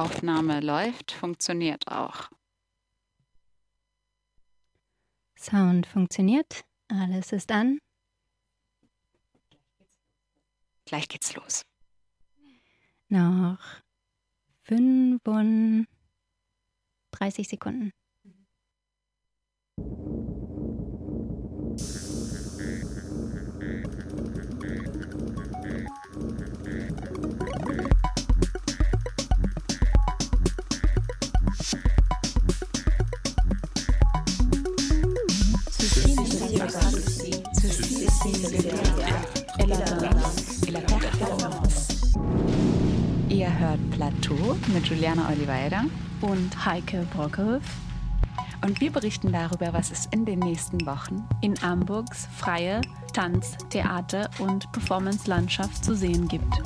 Aufnahme läuft, funktioniert auch. Sound funktioniert. Alles ist an. Gleich geht's los. Noch 35 Sekunden. Ihr hört Plateau mit Juliana Oliveira und Heike Brockhoff und wir berichten darüber, was es in den nächsten Wochen in Hamburgs freie Tanz-, Theater- und Performance-Landschaft zu sehen gibt.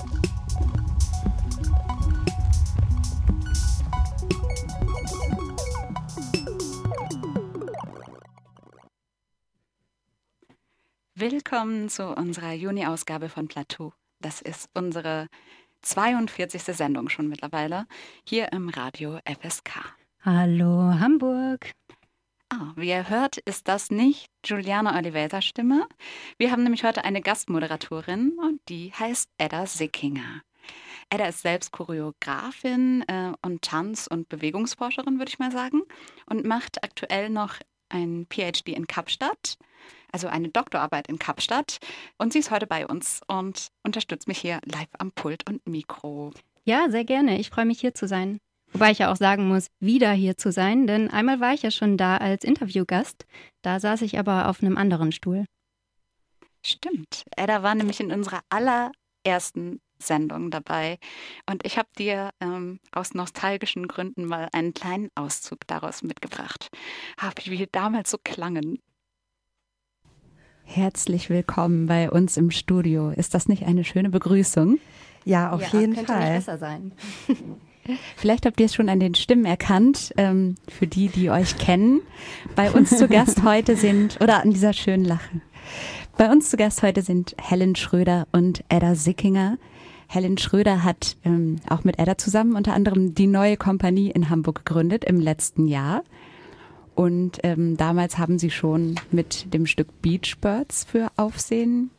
Willkommen zu unserer Juni-Ausgabe von Plateau. Das ist unsere 42. Sendung schon mittlerweile hier im Radio FSK. Hallo Hamburg. Ah, wie ihr hört, ist das nicht Juliana Oliveira Stimme. Wir haben nämlich heute eine Gastmoderatorin und die heißt Edda Sickinger. Edda ist selbst Choreografin äh, und Tanz- und Bewegungsforscherin, würde ich mal sagen, und macht aktuell noch ein PhD in Kapstadt, also eine Doktorarbeit in Kapstadt. Und sie ist heute bei uns und unterstützt mich hier live am Pult und Mikro. Ja, sehr gerne. Ich freue mich hier zu sein. Wobei ich ja auch sagen muss, wieder hier zu sein, denn einmal war ich ja schon da als Interviewgast. Da saß ich aber auf einem anderen Stuhl. Stimmt. Edda war nämlich in unserer allerersten Sendung dabei. Und ich habe dir ähm, aus nostalgischen Gründen mal einen kleinen Auszug daraus mitgebracht. Hab wie wir damals so klangen. Herzlich willkommen bei uns im Studio. Ist das nicht eine schöne Begrüßung? Ja, auf ja, jeden könnte Fall. Nicht besser sein. Vielleicht habt ihr es schon an den Stimmen erkannt, ähm, für die, die euch kennen. Bei uns zu Gast heute sind, oder an dieser schönen Lache. Bei uns zu Gast heute sind Helen Schröder und Edda Sickinger. Helen Schröder hat ähm, auch mit Edda zusammen unter anderem die neue Kompanie in Hamburg gegründet im letzten Jahr. Und ähm, damals haben sie schon mit dem Stück Beach Birds für Aufsehen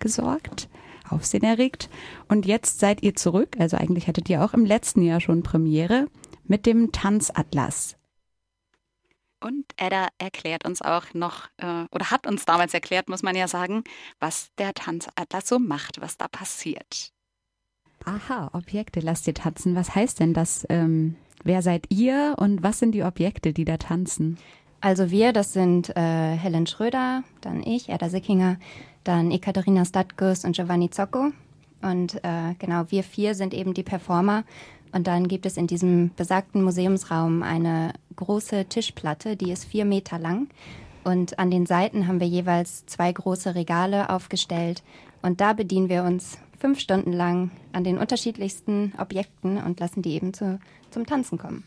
gesorgt. Aufsehen erregt. Und jetzt seid ihr zurück, also eigentlich hattet ihr auch im letzten Jahr schon Premiere mit dem Tanzatlas. Und Edda erklärt uns auch noch, äh, oder hat uns damals erklärt, muss man ja sagen, was der Tanzatlas so macht, was da passiert. Aha, Objekte lasst ihr tanzen. Was heißt denn das? Ähm, wer seid ihr und was sind die Objekte, die da tanzen? Also wir, das sind äh, Helen Schröder, dann ich, Edda Sickinger, dann Ekaterina Statkus und Giovanni Zocco. Und äh, genau, wir vier sind eben die Performer. Und dann gibt es in diesem besagten Museumsraum eine große Tischplatte, die ist vier Meter lang. Und an den Seiten haben wir jeweils zwei große Regale aufgestellt. Und da bedienen wir uns fünf Stunden lang an den unterschiedlichsten Objekten und lassen die eben zu, zum Tanzen kommen.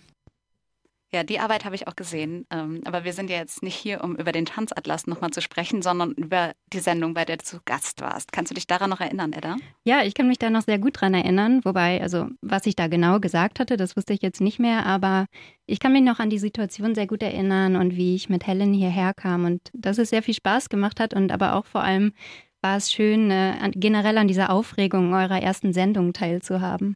Ja, die Arbeit habe ich auch gesehen. Ähm, aber wir sind ja jetzt nicht hier, um über den Tanzatlas nochmal zu sprechen, sondern über die Sendung, bei der du zu Gast warst. Kannst du dich daran noch erinnern, Edda? Ja, ich kann mich da noch sehr gut dran erinnern. Wobei, also, was ich da genau gesagt hatte, das wusste ich jetzt nicht mehr. Aber ich kann mich noch an die Situation sehr gut erinnern und wie ich mit Helen hierher kam und dass es sehr viel Spaß gemacht hat und aber auch vor allem war es schön, äh, generell an dieser Aufregung eurer ersten Sendung teilzuhaben.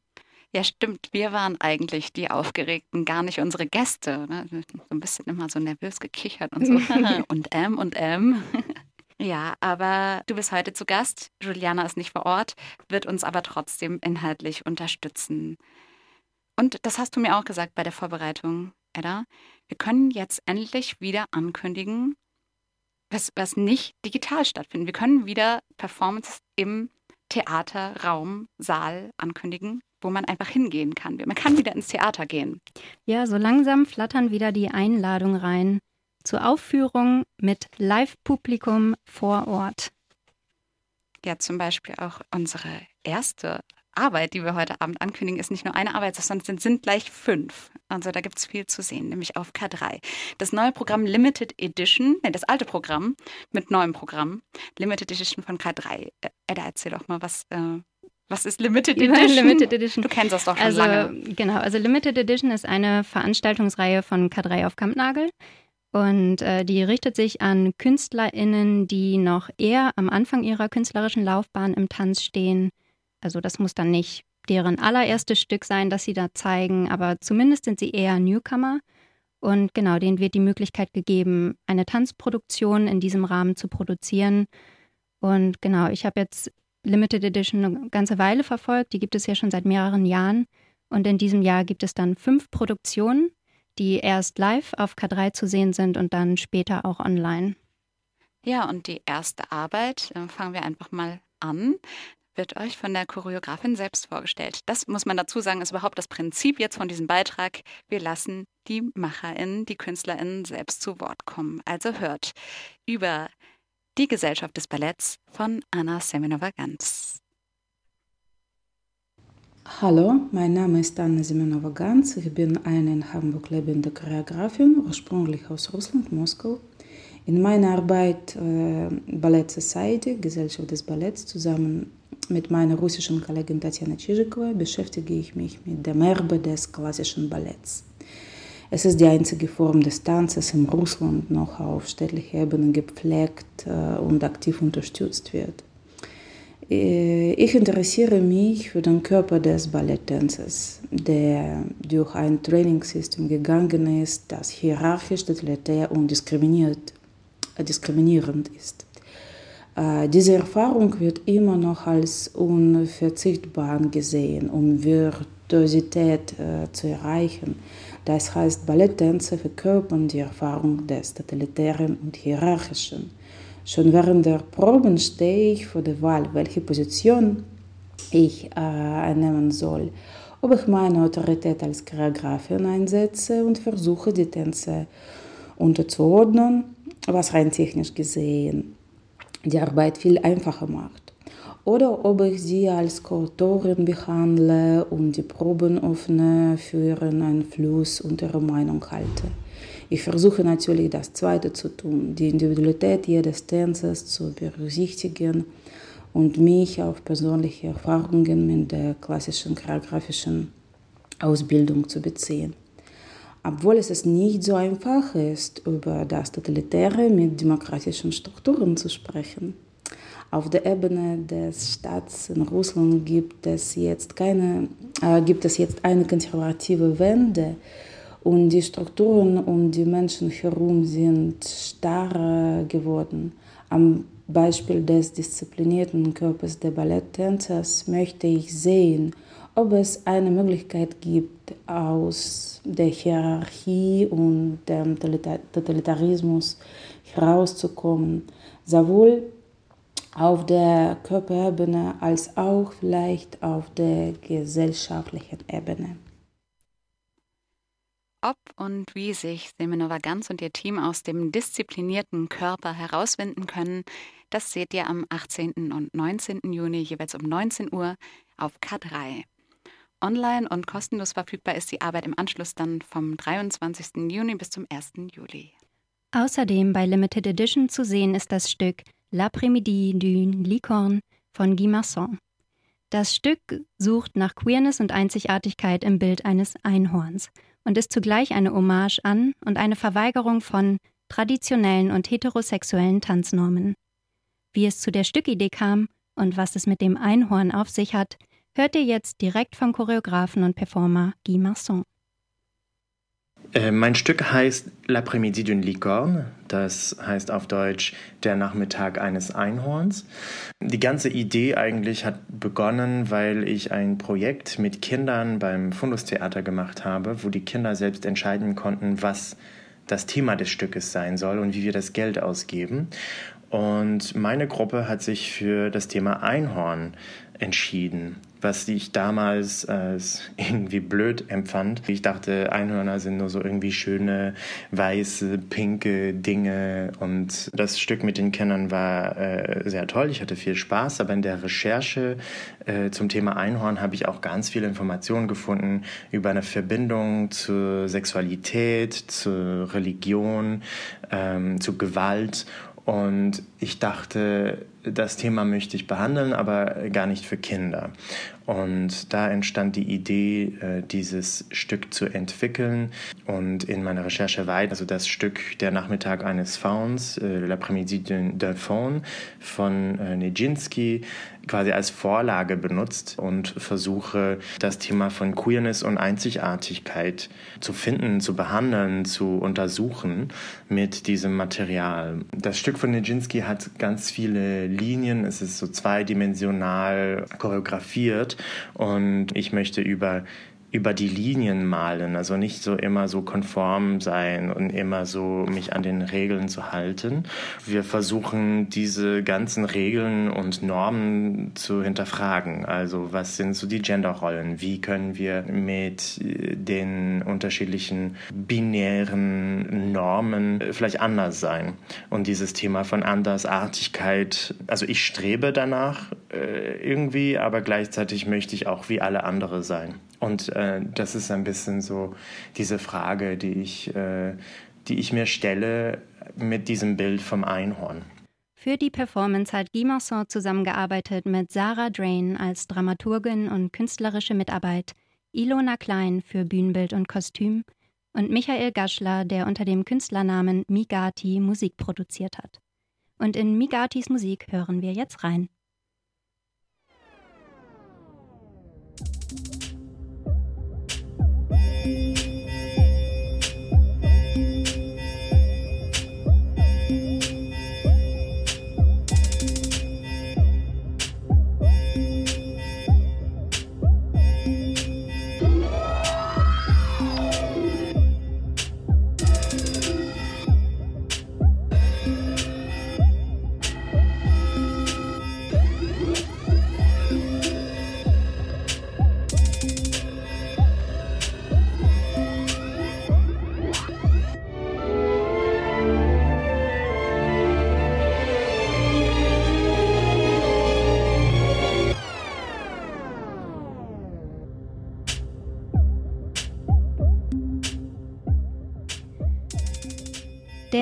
Ja, stimmt. Wir waren eigentlich die Aufgeregten, gar nicht unsere Gäste. Ne? So ein bisschen immer so nervös gekichert und so. und M und M. Ja, aber du bist heute zu Gast. Juliana ist nicht vor Ort, wird uns aber trotzdem inhaltlich unterstützen. Und das hast du mir auch gesagt bei der Vorbereitung, Edda. Wir können jetzt endlich wieder ankündigen, was, was nicht digital stattfindet. Wir können wieder Performance im Theater, Raum, Saal ankündigen, wo man einfach hingehen kann. Man kann wieder ins Theater gehen. Ja, so langsam flattern wieder die Einladungen rein zur Aufführung mit Live-Publikum vor Ort. Ja, zum Beispiel auch unsere erste Arbeit, die wir heute Abend ankündigen, ist nicht nur eine Arbeit, sondern sind, sind gleich fünf. Also da gibt es viel zu sehen, nämlich auf K3. Das neue Programm Limited Edition, nee, das alte Programm mit neuem Programm, Limited Edition von K3. Edda, erzähl doch mal, was, äh, Was ist Limited Edition? Limited Edition. Du kennst das doch schon also, lange. Genau, also Limited Edition ist eine Veranstaltungsreihe von K3 auf Kampnagel. Und äh, die richtet sich an KünstlerInnen, die noch eher am Anfang ihrer künstlerischen Laufbahn im Tanz stehen. Also das muss dann nicht deren allererstes Stück sein, das sie da zeigen, aber zumindest sind sie eher Newcomer. Und genau, denen wird die Möglichkeit gegeben, eine Tanzproduktion in diesem Rahmen zu produzieren. Und genau, ich habe jetzt Limited Edition eine ganze Weile verfolgt. Die gibt es ja schon seit mehreren Jahren. Und in diesem Jahr gibt es dann fünf Produktionen, die erst live auf K3 zu sehen sind und dann später auch online. Ja, und die erste Arbeit, äh, fangen wir einfach mal an, wird euch von der Choreografin selbst vorgestellt. Das muss man dazu sagen, ist überhaupt das Prinzip jetzt von diesem Beitrag. Wir lassen die MacherInnen, die KünstlerInnen selbst zu Wort kommen. Also hört über die Gesellschaft des Balletts von Anna Semenova-Ganz. Hallo, mein Name ist Anna Semenova-Ganz. Ich bin eine in Hamburg lebende Choreografin, ursprünglich aus Russland, Moskau. In meiner Arbeit äh, Ballett Society, Gesellschaft des Balletts, zusammen mit meiner russischen Kollegin Tatjana Chizhikova beschäftige ich mich mit dem Erbe des klassischen Balletts. Es ist die einzige Form des Tanzes in Russland noch auf städtlicher Ebene gepflegt äh, und aktiv unterstützt wird. Äh, ich interessiere mich für den Körper des Balletttänzers, der durch ein Trainingssystem gegangen ist, das hierarchisch, totalitär und äh, diskriminierend ist. Diese Erfahrung wird immer noch als unverzichtbar gesehen, um Virtuosität zu erreichen. Das heißt, Balletttänze verkörpern die Erfahrung des Totalitären und Hierarchischen. Schon während der Proben stehe ich vor der Wahl, welche Position ich äh, einnehmen soll. Ob ich meine Autorität als Choreografin einsetze und versuche, die Tänze unterzuordnen, was rein technisch gesehen die Arbeit viel einfacher macht oder ob ich sie als Kuratorin behandle und die Proben öffne für ihren Einfluss und ihre Meinung halte. Ich versuche natürlich das Zweite zu tun, die Individualität jedes Tänzers zu berücksichtigen und mich auf persönliche Erfahrungen mit der klassischen choreografischen Ausbildung zu beziehen. Obwohl es nicht so einfach ist, über das Totalitäre mit demokratischen Strukturen zu sprechen. Auf der Ebene des Staats in Russland gibt es jetzt keine, äh, gibt es jetzt eine konservative Wende und die Strukturen um die Menschen herum sind starr geworden. Am Beispiel des disziplinierten Körpers der Balletttänzers möchte ich sehen, ob es eine Möglichkeit gibt, aus der Hierarchie und dem Totalitarismus herauszukommen, sowohl auf der Körperebene als auch vielleicht auf der gesellschaftlichen Ebene. Ob und wie sich Semenova Ganz und ihr Team aus dem disziplinierten Körper herauswinden können, das seht ihr am 18. und 19. Juni jeweils um 19 Uhr auf K3. Online und kostenlos verfügbar ist die Arbeit im Anschluss dann vom 23. Juni bis zum 1. Juli. Außerdem bei Limited Edition zu sehen ist das Stück L'après-midi d'une licorne von Guy Masson. Das Stück sucht nach Queerness und Einzigartigkeit im Bild eines Einhorns und ist zugleich eine Hommage an und eine Verweigerung von traditionellen und heterosexuellen Tanznormen. Wie es zu der Stückidee kam und was es mit dem Einhorn auf sich hat, hört ihr jetzt direkt vom Choreografen und Performer Guy Masson. Äh, mein Stück heißt L'après-midi d'une licorne. Das heißt auf Deutsch der Nachmittag eines Einhorns. Die ganze Idee eigentlich hat begonnen, weil ich ein Projekt mit Kindern beim Fundustheater gemacht habe, wo die Kinder selbst entscheiden konnten, was das Thema des Stückes sein soll und wie wir das Geld ausgeben. Und meine Gruppe hat sich für das Thema Einhorn entschieden was ich damals als irgendwie blöd empfand. Ich dachte, Einhörner sind nur so irgendwie schöne, weiße, pinke Dinge. Und das Stück mit den Kennern war äh, sehr toll. Ich hatte viel Spaß, aber in der Recherche äh, zum Thema Einhorn habe ich auch ganz viele Informationen gefunden über eine Verbindung zur Sexualität, zur Religion, ähm, zu Gewalt Und ich dachte, das Thema möchte ich behandeln, aber gar nicht für Kinder. Und da entstand die Idee, äh, dieses Stück zu entwickeln. Und in meiner Recherche weiter, also das Stück Der Nachmittag eines Fauns, äh, L'après-midi d'un Faun von äh, Nijinsky, quasi als Vorlage benutzt und versuche, das Thema von Queerness und Einzigartigkeit zu finden, zu behandeln, zu untersuchen mit diesem Material. Das Stück von Nijinsky hat ganz viele Linien, es ist so zweidimensional choreografiert und ich möchte über über die Linien malen, also nicht so immer so konform sein und immer so mich an den Regeln zu halten. Wir versuchen diese ganzen Regeln und Normen zu hinterfragen. Also was sind so die Genderrollen? Wie können wir mit den unterschiedlichen binären Normen vielleicht anders sein? Und dieses Thema von Andersartigkeit, also ich strebe danach äh, irgendwie, aber gleichzeitig möchte ich auch wie alle andere sein. Und äh, das ist ein bisschen so diese Frage, die ich, äh, die ich mir stelle mit diesem Bild vom Einhorn. Für die Performance hat Guy Marsan zusammengearbeitet mit Sarah Drain als Dramaturgin und künstlerische Mitarbeit, Ilona Klein für Bühnenbild und Kostüm und Michael Gaschler, der unter dem Künstlernamen Migati Musik produziert hat. Und in Migatis Musik hören wir jetzt rein.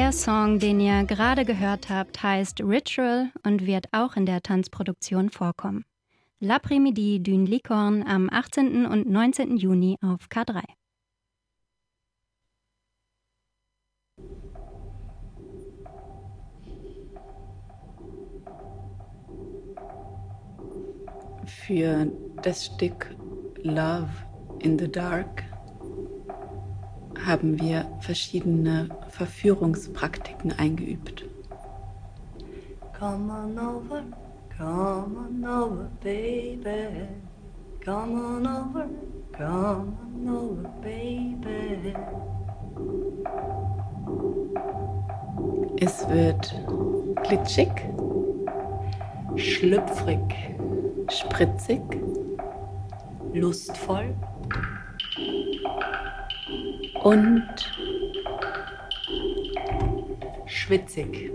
Der Song, den ihr gerade gehört habt, heißt Ritual und wird auch in der Tanzproduktion vorkommen. L'après-midi d'une Licorne am 18. und 19. Juni auf K3. Für das Stück Love in the Dark haben wir verschiedene Verführungspraktiken eingeübt. Come on over, come on over, baby. Come on over, come on over, baby. Es wird glitschig, schlüpfrig, spritzig, lustvoll und schwitzig.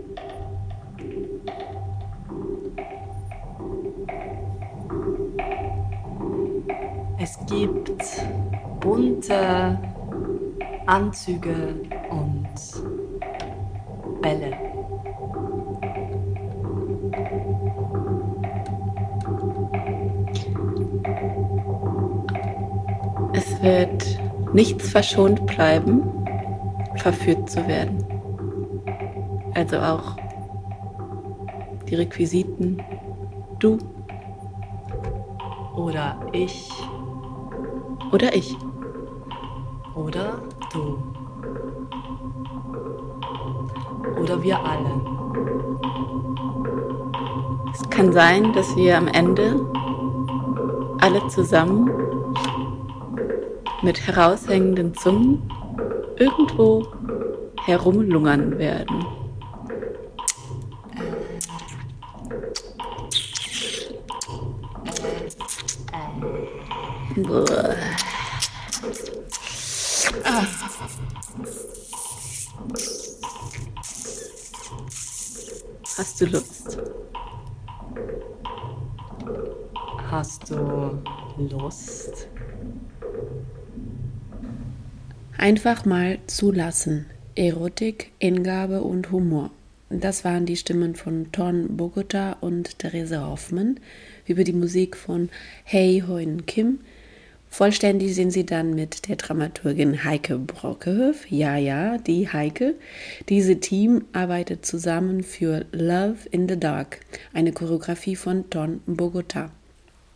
Es gibt bunte Anzüge und Bälle. Es wird nichts verschont bleiben, verführt zu werden. Also auch die Requisiten, du oder ich oder ich oder du oder wir alle. Es kann sein, dass wir am Ende alle zusammen mit heraushängenden Zungen irgendwo herumlungern werden. Hast du Lust? Hast du Lust? Einfach mal zulassen. Erotik, Hingabe und Humor. Das waren die Stimmen von Ton Bogota und Therese Hoffmann über die Musik von Hey Hoin Kim. Vollständig sind sie dann mit der Dramaturgin Heike Brockehöf. Ja, ja, die Heike. Diese Team arbeitet zusammen für Love in the Dark, eine Choreografie von Ton Bogota.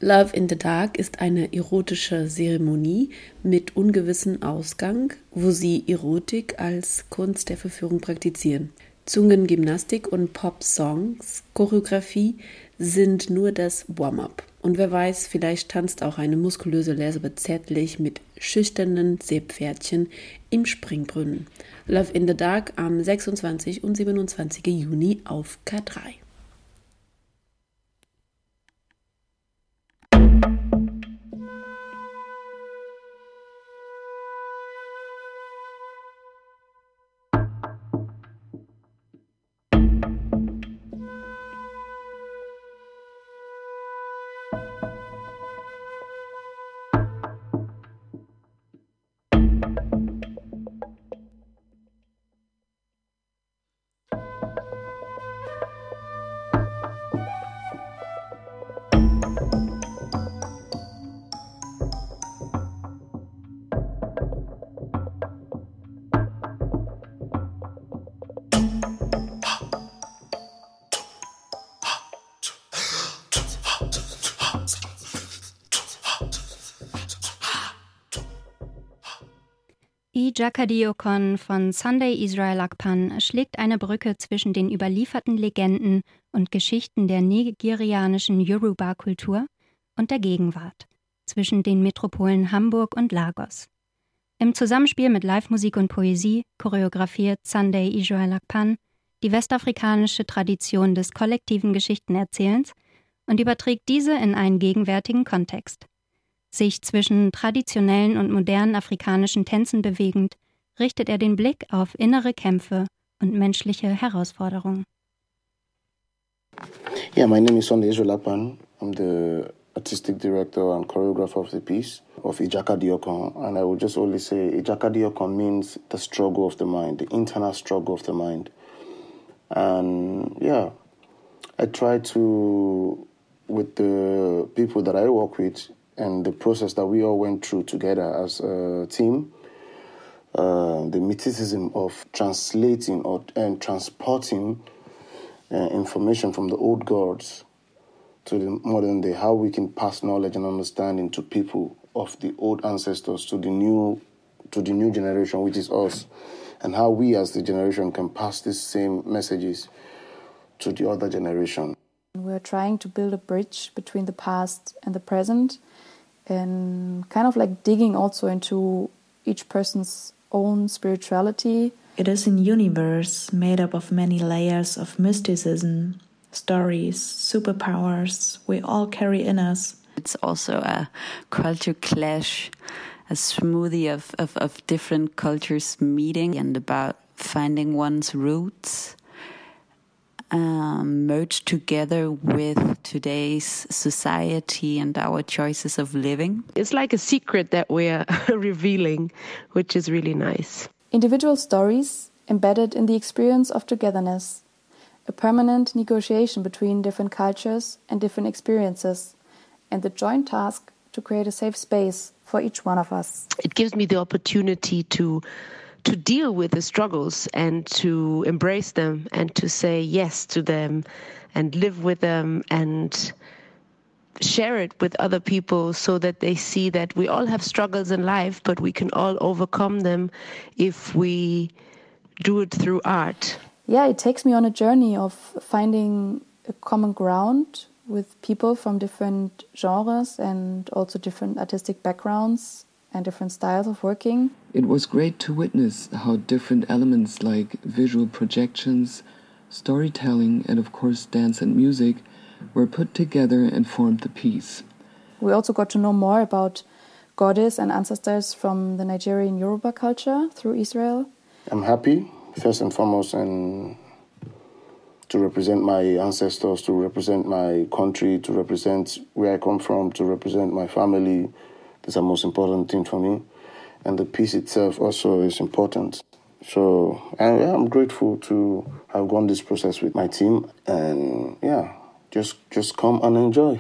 Love in the Dark ist eine erotische Zeremonie mit ungewissem Ausgang, wo sie Erotik als Kunst der Verführung praktizieren. Zungengymnastik und Pop-Songs, Choreografie sind nur das Warm-up. Und wer weiß, vielleicht tanzt auch eine muskulöse Lesbe zärtlich mit schüchternen Seepferdchen im Springbrunnen. Love in the Dark am 26. und 27. Juni auf K3. Jakadiokon von Sunday Israel Akpan schlägt eine Brücke zwischen den überlieferten Legenden und Geschichten der nigerianischen Yoruba-Kultur und der Gegenwart, zwischen den Metropolen Hamburg und Lagos. Im Zusammenspiel mit Live-Musik und Poesie choreografiert Sunday Israel Akpan die westafrikanische Tradition des kollektiven Geschichtenerzählens und überträgt diese in einen gegenwärtigen Kontext. Sich zwischen traditionellen und modernen afrikanischen Tänzen bewegend, richtet er den Blick auf innere Kämpfe und menschliche Herausforderungen. Yeah, my name is Sunday Israelapan. I'm the artistic director and choreographer of the piece of Ijaka Diokon. And I would just only say Ijaka Diokon means the struggle of the mind, the internal struggle of the mind. And yeah, I try to, with the people that I work with, and the process that we all went through together as a team, uh, the mysticism of translating or and transporting uh, information from the old gods to the modern day, how we can pass knowledge and understanding to people of the old ancestors to the new to the new generation, which is us, and how we as the generation can pass these same messages to the other generation. We're trying to build a bridge between the past and the present and kind of like digging also into each person's own spirituality. It is a universe made up of many layers of mysticism, stories, superpowers we all carry in us. It's also a culture clash, a smoothie of, of, of different cultures meeting and about finding one's roots um, merge together with today's society and our choices of living. It's like a secret that we're revealing, which is really nice. Individual stories embedded in the experience of togetherness, a permanent negotiation between different cultures and different experiences, and the joint task to create a safe space for each one of us. It gives me the opportunity to to deal with the struggles and to embrace them and to say yes to them and live with them and share it with other people so that they see that we all have struggles in life, but we can all overcome them if we do it through art. Yeah, it takes me on a journey of finding a common ground with people from different genres and also different artistic backgrounds and different styles of working. It was great to witness how different elements like visual projections, storytelling, and of course dance and music were put together and formed the piece. We also got to know more about goddess and ancestors from the Nigerian Yoruba culture through Israel. I'm happy, first and foremost, and to represent my ancestors, to represent my country, to represent where I come from, to represent my family, that's the most important thing for me. And the piece itself also is important So, and yeah, I'm grateful to have gone this process with my team. And yeah, just, just come and enjoy.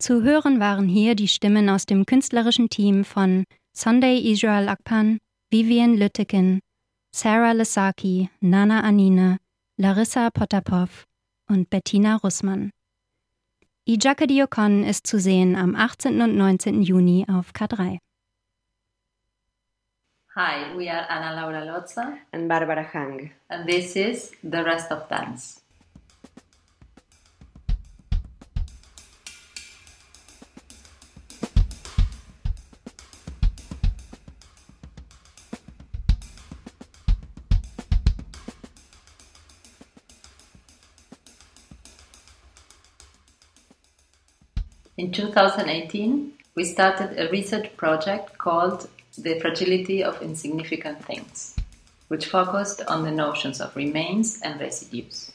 Zu hören waren hier die Stimmen aus dem künstlerischen Team von Sunday Israel Akpan, Vivian Lütteken, Sarah Lesaki, Nana Anine, Larissa Potapov und Bettina Russmann. Ijaka Diokon ist zu sehen am 18. und 19. Juni auf K3. Hi, we are Ana Laura Lotza and Barbara Hang. And this is The Rest of Dance. In 2018, we started a research project called The Fragility of Insignificant Things, which focused on the notions of remains and residues.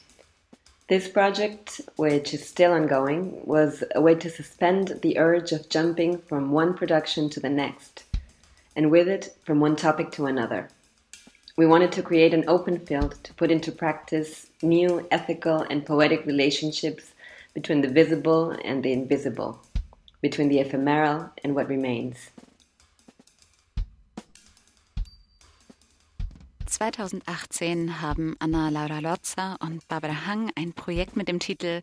This project, which is still ongoing, was a way to suspend the urge of jumping from one production to the next, and with it, from one topic to another. We wanted to create an open field to put into practice new ethical and poetic relationships between the visible and the invisible, between the ephemeral and what remains. 2018 haben Anna Laura Lotza und Barbara Hang ein Projekt mit dem Titel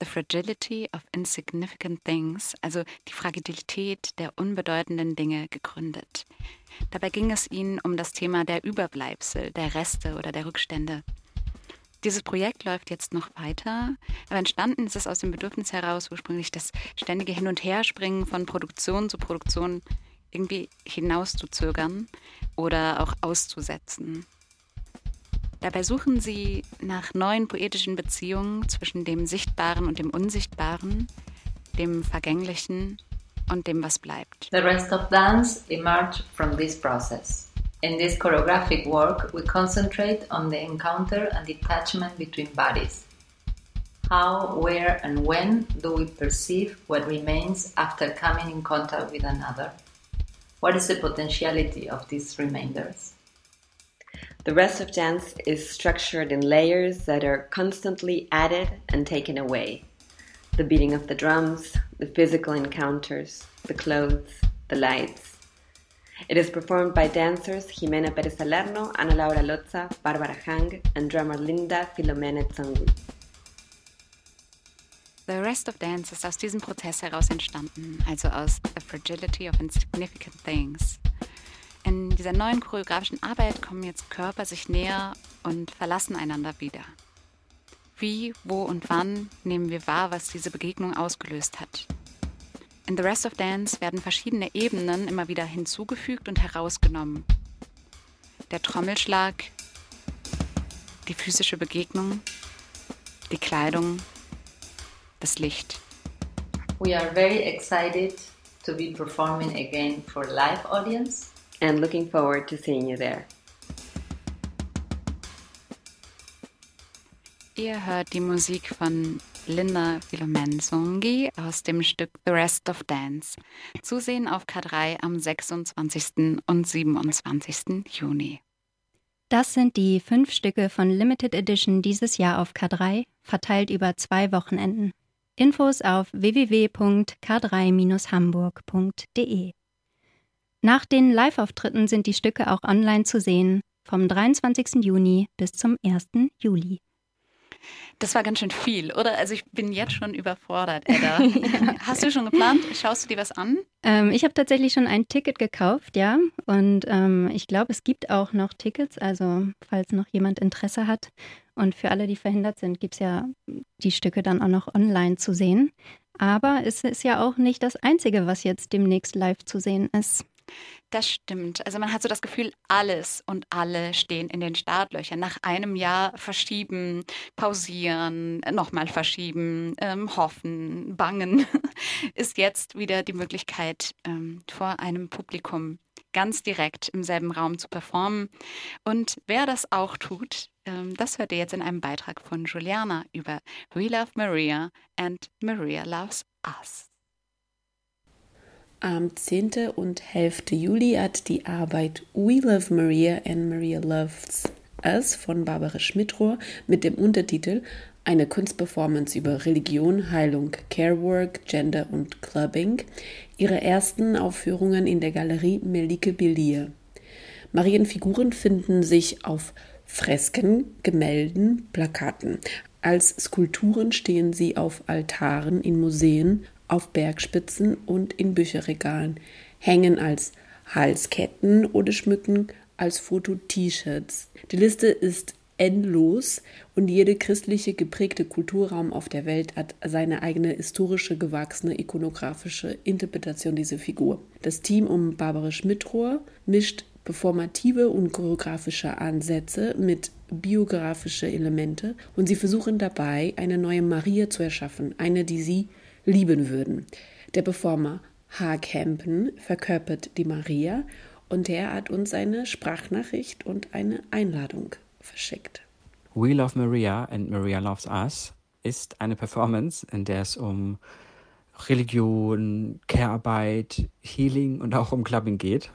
The Fragility of Insignificant Things, also die Fragilität der unbedeutenden Dinge, gegründet. Dabei ging es ihnen um das Thema der Überbleibsel, der Reste oder der Rückstände. Dieses Projekt läuft jetzt noch weiter, aber entstanden ist es aus dem Bedürfnis heraus ursprünglich das ständige Hin- und Herspringen von Produktion zu Produktion irgendwie hinauszuzögern oder auch auszusetzen. Dabei suchen sie nach neuen poetischen Beziehungen zwischen dem Sichtbaren und dem Unsichtbaren, dem Vergänglichen und dem, was bleibt. The rest of dance emerged from this process. In this choreographic work, we concentrate on the encounter and detachment between bodies. How, where, and when do we perceive what remains after coming in contact with another? What is the potentiality of these remainders? The rest of dance is structured in layers that are constantly added and taken away. The beating of the drums, the physical encounters, the clothes, the lights, it is performed by dancers Jimena Perez Salerno, Ana Laura Lotza, Barbara Hang, and drummer Linda Filomene Zangu. The Rest of Dance ist aus diesem Prozess heraus entstanden, also aus The Fragility of Insignificant Things. In dieser neuen choreografischen Arbeit kommen jetzt Körper sich näher und verlassen einander wieder. Wie, wo und wann nehmen wir wahr, was diese Begegnung ausgelöst hat? In The Rest of Dance werden verschiedene Ebenen immer wieder hinzugefügt und herausgenommen. Der Trommelschlag, die physische Begegnung, die Kleidung, das Licht. We are very excited to be performing again for live audience and looking forward to seeing you there. Ihr hört die Musik von Linda Filomenzongi aus dem Stück The Rest of Dance. Zu sehen auf K3 am 26. und 27. Juni. Das sind die fünf Stücke von Limited Edition dieses Jahr auf K3, verteilt über zwei Wochenenden. Infos auf www.k3-hamburg.de. Nach den Live-Auftritten sind die Stücke auch online zu sehen, vom 23. Juni bis zum 1. Juli. Das war ganz schön viel, oder? Also ich bin jetzt schon überfordert, Edda. Hast du schon geplant? Schaust du dir was an? Ähm, ich habe tatsächlich schon ein Ticket gekauft, ja. Und ähm, ich glaube, es gibt auch noch Tickets, also falls noch jemand Interesse hat. Und für alle, die verhindert sind, gibt es ja die Stücke dann auch noch online zu sehen. Aber es ist ja auch nicht das Einzige, was jetzt demnächst live zu sehen ist. Das stimmt. Also man hat so das Gefühl, alles und alle stehen in den Startlöchern. Nach einem Jahr verschieben, pausieren, nochmal verschieben, ähm, hoffen, bangen, ist jetzt wieder die Möglichkeit, ähm, vor einem Publikum ganz direkt im selben Raum zu performen. Und wer das auch tut, ähm, das hört ihr jetzt in einem Beitrag von Juliana über We Love Maria and Maria Loves Us. Am 10. und 11. Juli hat die Arbeit We Love Maria and Maria Loves Us von Barbara Schmidrohr mit dem Untertitel Eine Kunstperformance über Religion, Heilung, Carework, Gender und Clubbing ihre ersten Aufführungen in der Galerie Melike Billier. Marienfiguren finden sich auf Fresken, Gemälden, Plakaten. Als Skulpturen stehen sie auf Altaren in Museen, auf Bergspitzen und in Bücherregalen, hängen als Halsketten oder schmücken als Foto-T-Shirts. Die Liste ist endlos und jede christliche geprägte Kulturraum auf der Welt hat seine eigene historische, gewachsene, ikonografische Interpretation dieser Figur. Das Team um Barbara Schmidrohr mischt performative und choreografische Ansätze mit biografische Elemente und sie versuchen dabei, eine neue Maria zu erschaffen, eine, die sie lieben würden. Der Performer H. Campen verkörpert die Maria und er hat uns eine Sprachnachricht und eine Einladung verschickt. We Love Maria and Maria Loves Us ist eine Performance, in der es um Religion, Care-Arbeit, Healing und auch um Clubbing geht.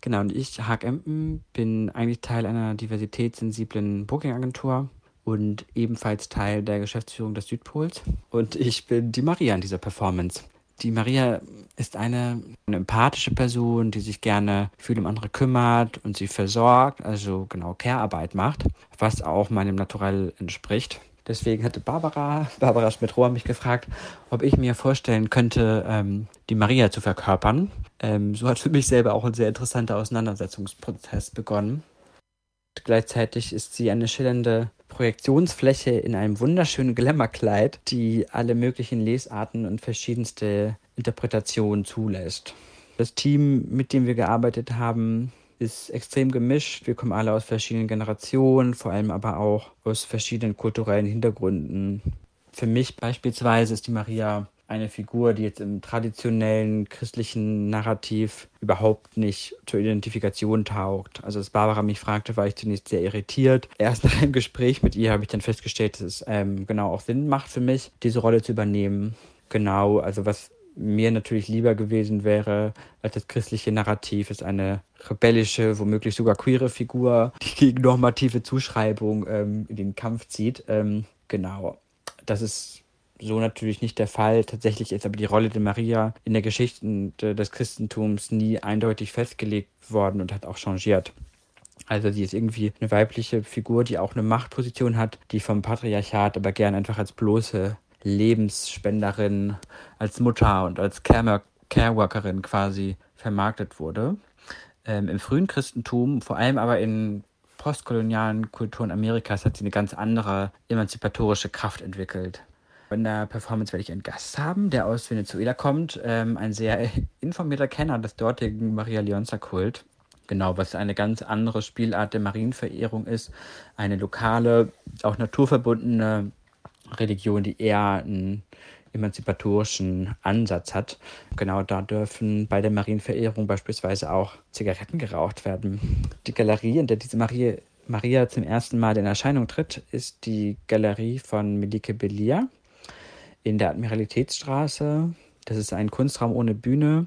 Genau, und ich, Haag Empen, bin eigentlich Teil einer diversitätssensiblen Booking-Agentur und ebenfalls Teil der Geschäftsführung des Südpols. Und ich bin die Maria in dieser Performance. Die Maria ist eine, eine empathische Person, die sich gerne viel um andere kümmert und sie versorgt, also genau Care-Arbeit macht, was auch meinem Naturell entspricht. Deswegen hatte Barbara, Barbara Schmidt-Rohr mich gefragt, ob ich mir vorstellen könnte, ähm, die Maria zu verkörpern. Ähm, so hat für mich selber auch ein sehr interessanter Auseinandersetzungsprozess begonnen. Gleichzeitig ist sie eine schillernde Projektionsfläche in einem wunderschönen Glamourkleid, die alle möglichen Lesarten und verschiedenste Interpretationen zulässt. Das Team, mit dem wir gearbeitet haben, ist extrem gemischt. Wir kommen alle aus verschiedenen Generationen, vor allem aber auch aus verschiedenen kulturellen Hintergründen. Für mich beispielsweise ist die Maria eine Figur, die jetzt im traditionellen christlichen Narrativ überhaupt nicht zur Identifikation taugt. Also als Barbara mich fragte, war ich zunächst sehr irritiert. Erst nach einem Gespräch mit ihr habe ich dann festgestellt, dass es ähm, genau auch Sinn macht für mich, diese Rolle zu übernehmen. Genau, also was mir natürlich lieber gewesen wäre, als das christliche Narrativ ist eine rebellische, womöglich sogar queere Figur, die gegen normative Zuschreibung ähm, in den Kampf zieht. Ähm, genau, das ist so natürlich nicht der Fall. Tatsächlich ist aber die Rolle der Maria in der Geschichte des Christentums nie eindeutig festgelegt worden und hat auch changiert. Also sie ist irgendwie eine weibliche Figur, die auch eine Machtposition hat, die vom Patriarchat aber gern einfach als bloße Lebensspenderin, als Mutter und als Careworkerin quasi vermarktet wurde. Ähm, Im frühen Christentum, vor allem aber in postkolonialen Kulturen Amerikas, hat sie eine ganz andere emanzipatorische Kraft entwickelt. In der Performance werde ich einen Gast haben, der aus Venezuela kommt, ähm, ein sehr informierter Kenner des dortigen Maria Leonza-Kult. Genau, was eine ganz andere Spielart der Marienverehrung ist. Eine lokale, auch naturverbundene Religion, die eher einen emanzipatorischen Ansatz hat. Genau da dürfen bei der Marienverehrung beispielsweise auch Zigaretten geraucht werden. Die Galerie, in der diese Marie, Maria zum ersten Mal in Erscheinung tritt, ist die Galerie von Melike Belia in der Admiralitätsstraße. Das ist ein Kunstraum ohne Bühne.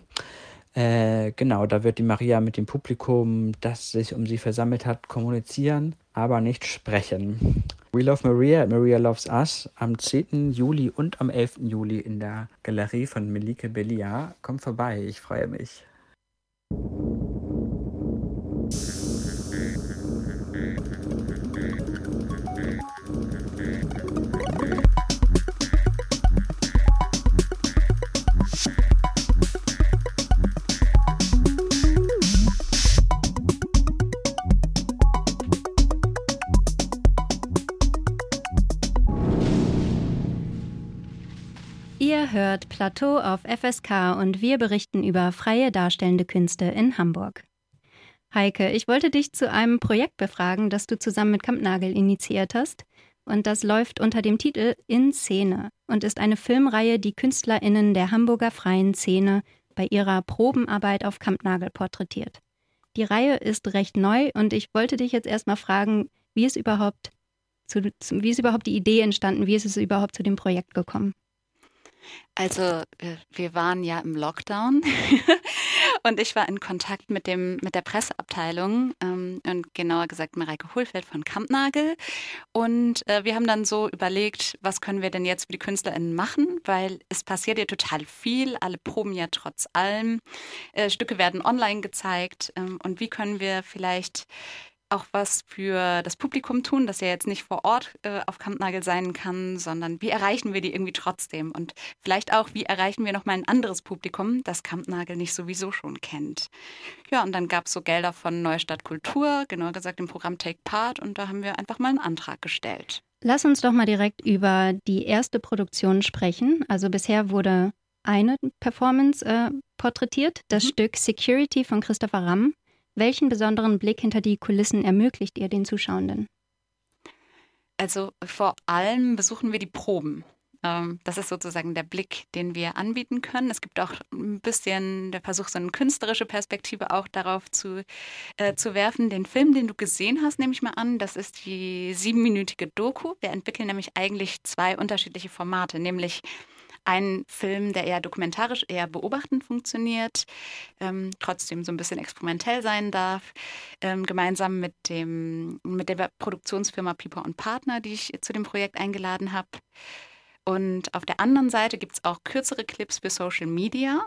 Äh, genau, da wird die Maria mit dem Publikum, das sich um sie versammelt hat, kommunizieren, aber nicht sprechen. We Love Maria, Maria Loves Us am 10. Juli und am 11. Juli in der Galerie von Melike Belia. Kommt vorbei, ich freue mich. Hört Plateau auf FSK und wir berichten über freie darstellende Künste in Hamburg. Heike, ich wollte dich zu einem Projekt befragen, das du zusammen mit Kampnagel initiiert hast. Und das läuft unter dem Titel In Szene und ist eine Filmreihe, die KünstlerInnen der Hamburger freien Szene bei ihrer Probenarbeit auf Kampnagel porträtiert. Die Reihe ist recht neu und ich wollte dich jetzt erstmal fragen, wie ist überhaupt, zu, wie ist überhaupt die Idee entstanden, wie ist es überhaupt zu dem Projekt gekommen? Also äh, wir waren ja im Lockdown und ich war in Kontakt mit dem mit der Presseabteilung ähm, und genauer gesagt Mareike Hohlfeld von Kampnagel. Und äh, wir haben dann so überlegt, was können wir denn jetzt für die KünstlerInnen machen, weil es passiert ja total viel, alle proben ja trotz allem, äh, Stücke werden online gezeigt ähm, und wie können wir vielleicht auch was für das Publikum tun, das ja jetzt nicht vor Ort äh, auf Kampnagel sein kann, sondern wie erreichen wir die irgendwie trotzdem? Und vielleicht auch, wie erreichen wir nochmal ein anderes Publikum, das Kampnagel nicht sowieso schon kennt? Ja, und dann gab es so Gelder von Neustadt Kultur, genauer gesagt im Programm Take Part, und da haben wir einfach mal einen Antrag gestellt. Lass uns doch mal direkt über die erste Produktion sprechen. Also bisher wurde eine Performance äh, porträtiert, das mhm. Stück Security von Christopher Ramm. Welchen besonderen Blick hinter die Kulissen ermöglicht ihr den Zuschauenden? Also vor allem besuchen wir die Proben. Ähm, das ist sozusagen der Blick, den wir anbieten können. Es gibt auch ein bisschen der Versuch, so eine künstlerische Perspektive auch darauf zu, äh, zu werfen. Den Film, den du gesehen hast, nehme ich mal an, das ist die siebenminütige Doku. Wir entwickeln nämlich eigentlich zwei unterschiedliche Formate, nämlich ein Film, der eher dokumentarisch, eher beobachtend funktioniert, ähm, trotzdem so ein bisschen experimentell sein darf, ähm, gemeinsam mit, dem, mit der Produktionsfirma Piper und Partner, die ich zu dem Projekt eingeladen habe. Und auf der anderen Seite gibt es auch kürzere Clips für Social Media.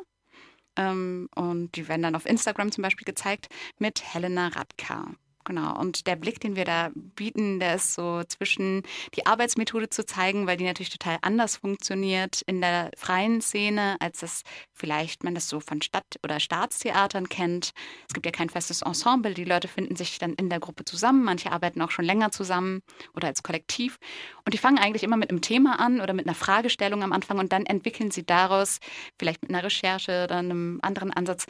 Ähm, und die werden dann auf Instagram zum Beispiel gezeigt mit Helena Radka. Genau. Und der Blick, den wir da bieten, der ist so zwischen die Arbeitsmethode zu zeigen, weil die natürlich total anders funktioniert in der freien Szene, als das vielleicht man das so von Stadt- oder Staatstheatern kennt. Es gibt ja kein festes Ensemble. Die Leute finden sich dann in der Gruppe zusammen. Manche arbeiten auch schon länger zusammen oder als Kollektiv. Und die fangen eigentlich immer mit einem Thema an oder mit einer Fragestellung am Anfang und dann entwickeln sie daraus, vielleicht mit einer Recherche oder einem anderen Ansatz,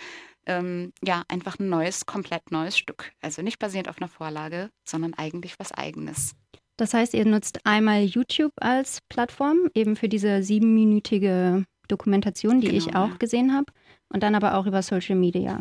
ähm, ja, einfach ein neues, komplett neues Stück. Also nicht basierend auf einer Vorlage, sondern eigentlich was Eigenes. Das heißt, ihr nutzt einmal YouTube als Plattform, eben für diese siebenminütige Dokumentation, die genau, ich auch ja. gesehen habe, und dann aber auch über Social Media.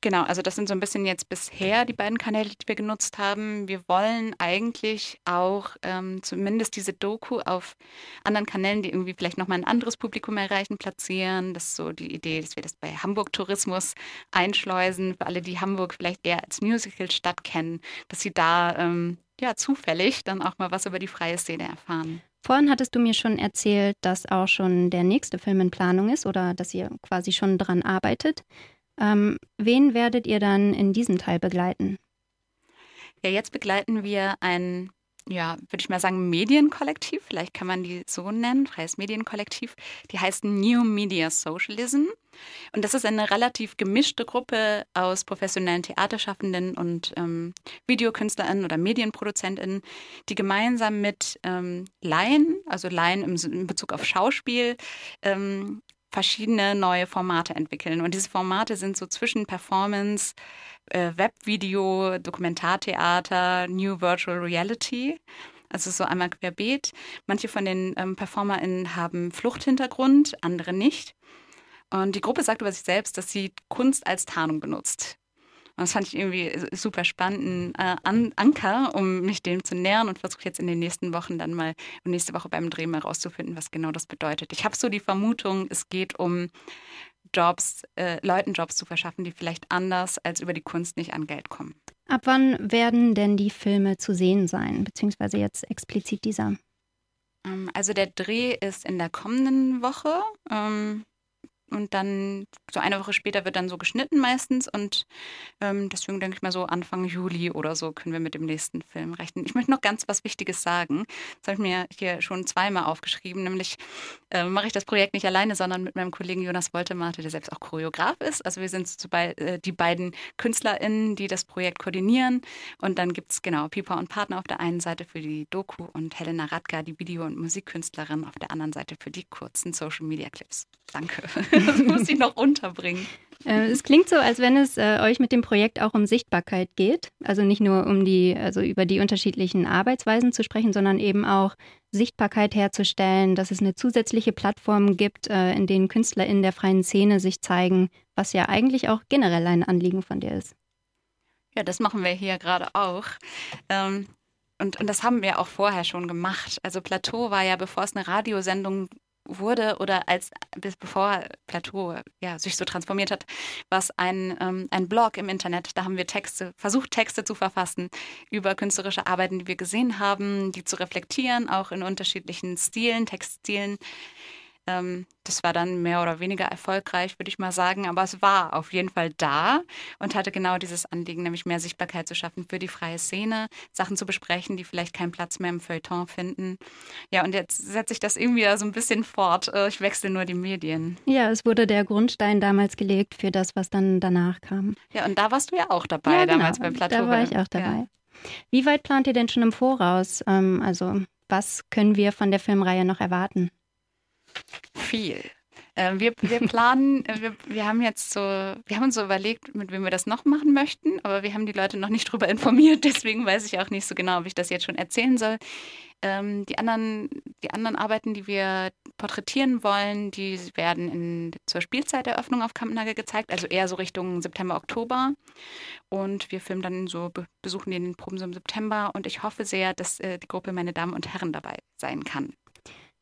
Genau, also das sind so ein bisschen jetzt bisher die beiden Kanäle, die wir genutzt haben. Wir wollen eigentlich auch ähm, zumindest diese Doku auf anderen Kanälen, die irgendwie vielleicht nochmal ein anderes Publikum erreichen, platzieren. Das ist so die Idee, dass wir das bei Hamburg Tourismus einschleusen, für alle, die Hamburg vielleicht eher als Musical-Stadt kennen, dass sie da ähm, ja zufällig dann auch mal was über die freie Szene erfahren. Vorhin hattest du mir schon erzählt, dass auch schon der nächste Film in Planung ist oder dass ihr quasi schon dran arbeitet. Ähm, wen werdet ihr dann in diesem Teil begleiten? Ja, jetzt begleiten wir ein, ja, würde ich mal sagen, Medienkollektiv, vielleicht kann man die so nennen, freies Medienkollektiv. Die heißt New Media Socialism. Und das ist eine relativ gemischte Gruppe aus professionellen Theaterschaffenden und ähm, VideokünstlerInnen oder MedienproduzentInnen, die gemeinsam mit ähm, Laien, also Laien im, in Bezug auf Schauspiel, ähm, verschiedene neue Formate entwickeln. Und diese Formate sind so zwischen Performance, äh, Webvideo, Dokumentartheater, New Virtual Reality. Also so einmal querbeet. Manche von den ähm, PerformerInnen haben Fluchthintergrund, andere nicht. Und die Gruppe sagt über sich selbst, dass sie Kunst als Tarnung benutzt. Und das fand ich irgendwie super spannend, äh, An Anker, um mich dem zu nähern und versuche jetzt in den nächsten Wochen dann mal nächste Woche beim Dreh mal rauszufinden, was genau das bedeutet. Ich habe so die Vermutung, es geht um Jobs, äh, Leuten Jobs zu verschaffen, die vielleicht anders als über die Kunst nicht an Geld kommen. Ab wann werden denn die Filme zu sehen sein, beziehungsweise jetzt explizit dieser? Ähm, also der Dreh ist in der kommenden Woche. Ähm, und dann so eine Woche später wird dann so geschnitten meistens und ähm, deswegen denke ich mal so Anfang Juli oder so können wir mit dem nächsten Film rechnen. Ich möchte noch ganz was Wichtiges sagen. Das habe ich mir hier schon zweimal aufgeschrieben, nämlich äh, mache ich das Projekt nicht alleine, sondern mit meinem Kollegen Jonas Woltemate, der selbst auch Choreograf ist. Also wir sind so bei, äh, die beiden KünstlerInnen, die das Projekt koordinieren und dann gibt es genau Pipa und Partner auf der einen Seite für die Doku und Helena Radka, die Video- und Musikkünstlerin auf der anderen Seite für die kurzen Social-Media-Clips. Danke. das muss ich noch unterbringen. Äh, es klingt so, als wenn es äh, euch mit dem Projekt auch um Sichtbarkeit geht. Also nicht nur um die, also über die unterschiedlichen Arbeitsweisen zu sprechen, sondern eben auch Sichtbarkeit herzustellen, dass es eine zusätzliche Plattform gibt, äh, in denen Künstler in der freien Szene sich zeigen, was ja eigentlich auch generell ein Anliegen von dir ist. Ja, das machen wir hier gerade auch. Ähm, und, und das haben wir auch vorher schon gemacht. Also Plateau war ja, bevor es eine Radiosendung wurde oder als bis bevor Plateau ja, sich so transformiert hat, war es ein, ähm, ein Blog im Internet. Da haben wir Texte, versucht Texte zu verfassen über künstlerische Arbeiten, die wir gesehen haben, die zu reflektieren, auch in unterschiedlichen Stilen, Textstilen. Ähm, das war dann mehr oder weniger erfolgreich, würde ich mal sagen, aber es war auf jeden Fall da und hatte genau dieses Anliegen, nämlich mehr Sichtbarkeit zu schaffen für die freie Szene, Sachen zu besprechen, die vielleicht keinen Platz mehr im Feuilleton finden. Ja, und jetzt setze ich das irgendwie so ein bisschen fort. Äh, ich wechsle nur die Medien. Ja, es wurde der Grundstein damals gelegt für das, was dann danach kam. Ja, und da warst du ja auch dabei, ja, genau. damals beim Plateau. Da war ich auch dabei. Ja. Wie weit plant ihr denn schon im Voraus? Ähm, also, was können wir von der Filmreihe noch erwarten? Viel. Äh, wir, wir planen, äh, wir, wir haben jetzt so, wir haben uns so überlegt, mit wem wir das noch machen möchten, aber wir haben die Leute noch nicht darüber informiert, deswegen weiß ich auch nicht so genau, ob ich das jetzt schon erzählen soll. Ähm, die, anderen, die anderen Arbeiten, die wir porträtieren wollen, die werden in, zur Spielzeiteröffnung auf Kampnagel gezeigt, also eher so Richtung September, Oktober. Und wir filmen dann so, besuchen den Proben so im September und ich hoffe sehr, dass äh, die Gruppe Meine Damen und Herren dabei sein kann.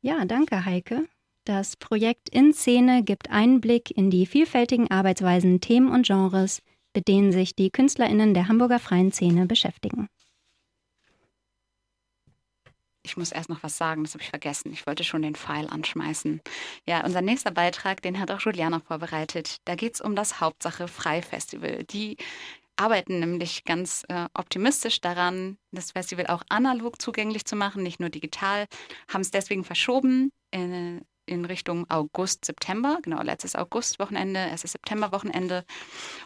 Ja, danke, Heike. Das Projekt In Szene gibt Einblick in die vielfältigen Arbeitsweisen, Themen und Genres, mit denen sich die KünstlerInnen der Hamburger freien Szene beschäftigen. Ich muss erst noch was sagen, das habe ich vergessen. Ich wollte schon den Pfeil anschmeißen. Ja, unser nächster Beitrag, den hat auch Juliana vorbereitet. Da geht es um das Hauptsache Frei Festival. Die arbeiten nämlich ganz äh, optimistisch daran, das Festival auch analog zugänglich zu machen, nicht nur digital, haben es deswegen verschoben. Äh, in Richtung August, September. Genau, letztes August-Wochenende, erstes September-Wochenende.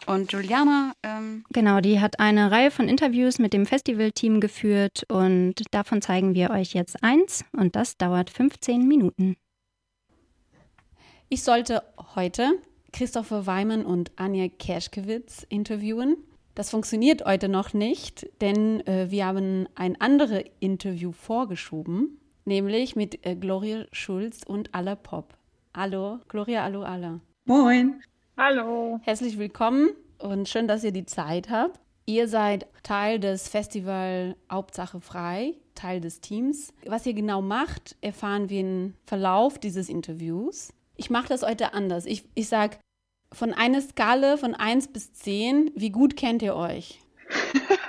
Und Juliana. Ähm genau, die hat eine Reihe von Interviews mit dem Festivalteam geführt und davon zeigen wir euch jetzt eins und das dauert 15 Minuten. Ich sollte heute Christopher Weimann und Anja Kerschkewitz interviewen. Das funktioniert heute noch nicht, denn äh, wir haben ein anderes Interview vorgeschoben nämlich mit äh, Gloria Schulz und Alla Pop. Hallo, Gloria, hallo, Alla. Moin. Hallo. Herzlich willkommen und schön, dass ihr die Zeit habt. Ihr seid Teil des Festival Hauptsache frei, Teil des Teams. Was ihr genau macht, erfahren wir im Verlauf dieses Interviews. Ich mache das heute anders. Ich, ich sage von einer Skala von 1 bis 10, wie gut kennt ihr euch?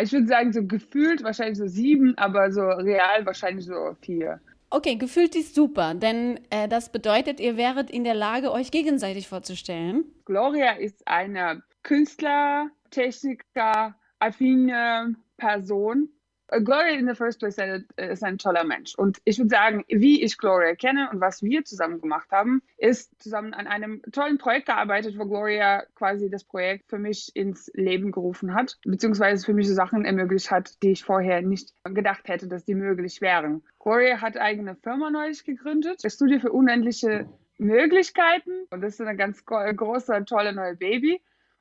Ich würde sagen, so gefühlt wahrscheinlich so sieben, aber so real wahrscheinlich so vier. Okay, gefühlt ist super, denn äh, das bedeutet, ihr wäret in der Lage, euch gegenseitig vorzustellen. Gloria ist eine Künstler, Techniker, affine Person, Gloria in the first place ist ein toller Mensch. Und ich würde sagen, wie ich Gloria kenne und was wir zusammen gemacht haben, ist zusammen an einem tollen Projekt gearbeitet, wo Gloria quasi das Projekt für mich ins Leben gerufen hat, beziehungsweise für mich so Sachen ermöglicht hat, die ich vorher nicht gedacht hätte, dass die möglich wären. Gloria hat eigene Firma neulich gegründet, das Studio für unendliche Möglichkeiten. Und das ist eine ganz große, tolle neue Baby.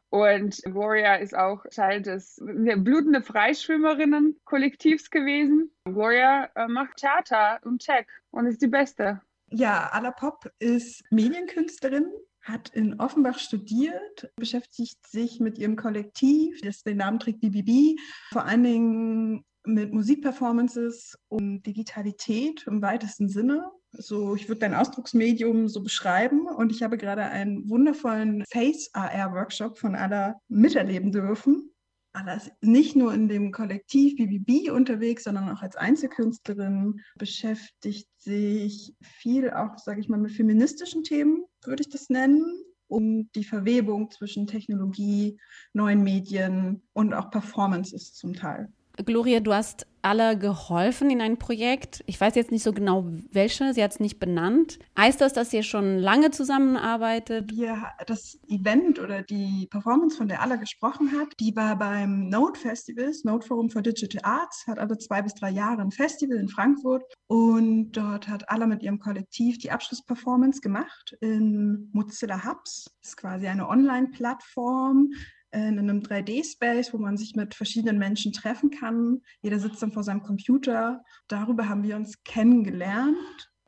Und Gloria ist auch Teil des blutende Freischwimmerinnen-Kollektivs gewesen. Gloria äh, macht Theater und Tech und ist die Beste. Ja, Ala Pop ist Medienkünstlerin, hat in Offenbach studiert, beschäftigt sich mit ihrem Kollektiv, das den Namen trägt BBB, vor allen Dingen mit Musikperformances und Digitalität im weitesten Sinne so, ich würde dein Ausdrucksmedium so beschreiben. Und ich habe gerade einen wundervollen Face AR Workshop von Alla miterleben dürfen. Alla ist nicht nur in dem Kollektiv BBB unterwegs, sondern auch als Einzelkünstlerin, beschäftigt sich viel auch, sage ich mal, mit feministischen Themen, würde ich das nennen, um die Verwebung zwischen Technologie, neuen Medien und auch Performances zum Teil. Gloria, du hast alle geholfen in ein Projekt. Ich weiß jetzt nicht so genau welche, sie hat es nicht benannt. Heißt das, dass ihr schon lange zusammenarbeitet? Ja, das Event oder die Performance, von der Alla gesprochen hat, die war beim Node Festivals, Node Forum for Digital Arts, hat alle zwei bis drei Jahre ein Festival in Frankfurt und dort hat Alla mit ihrem Kollektiv die Abschlussperformance gemacht in Mozilla Hubs. Das ist quasi eine Online-Plattform, in einem 3D-Space, wo man sich mit verschiedenen Menschen treffen kann. Jeder sitzt dann vor seinem Computer. Darüber haben wir uns kennengelernt,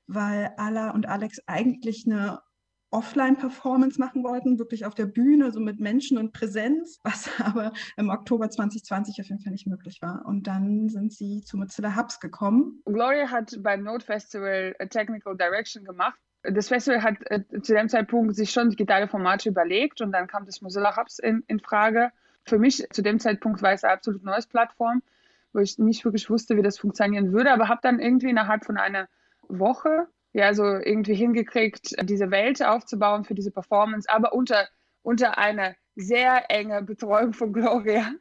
weil Alla und Alex eigentlich eine Offline-Performance machen wollten, wirklich auf der Bühne, so mit Menschen und Präsenz, was aber im Oktober 2020 auf jeden Fall nicht möglich war. Und dann sind sie zu Mozilla Hubs gekommen. Gloria hat beim Note Festival Technical Direction gemacht. Das Festival hat äh, zu dem Zeitpunkt sich schon digitale Formate überlegt und dann kam das Mozilla Hubs in, in Frage. Für mich zu dem Zeitpunkt war es eine absolut neues Plattform, wo ich nicht wirklich wusste, wie das funktionieren würde, aber habe dann irgendwie innerhalb von einer Woche ja so irgendwie hingekriegt, diese Welt aufzubauen für diese Performance, aber unter, unter einer sehr enge Betreuung von Gloria.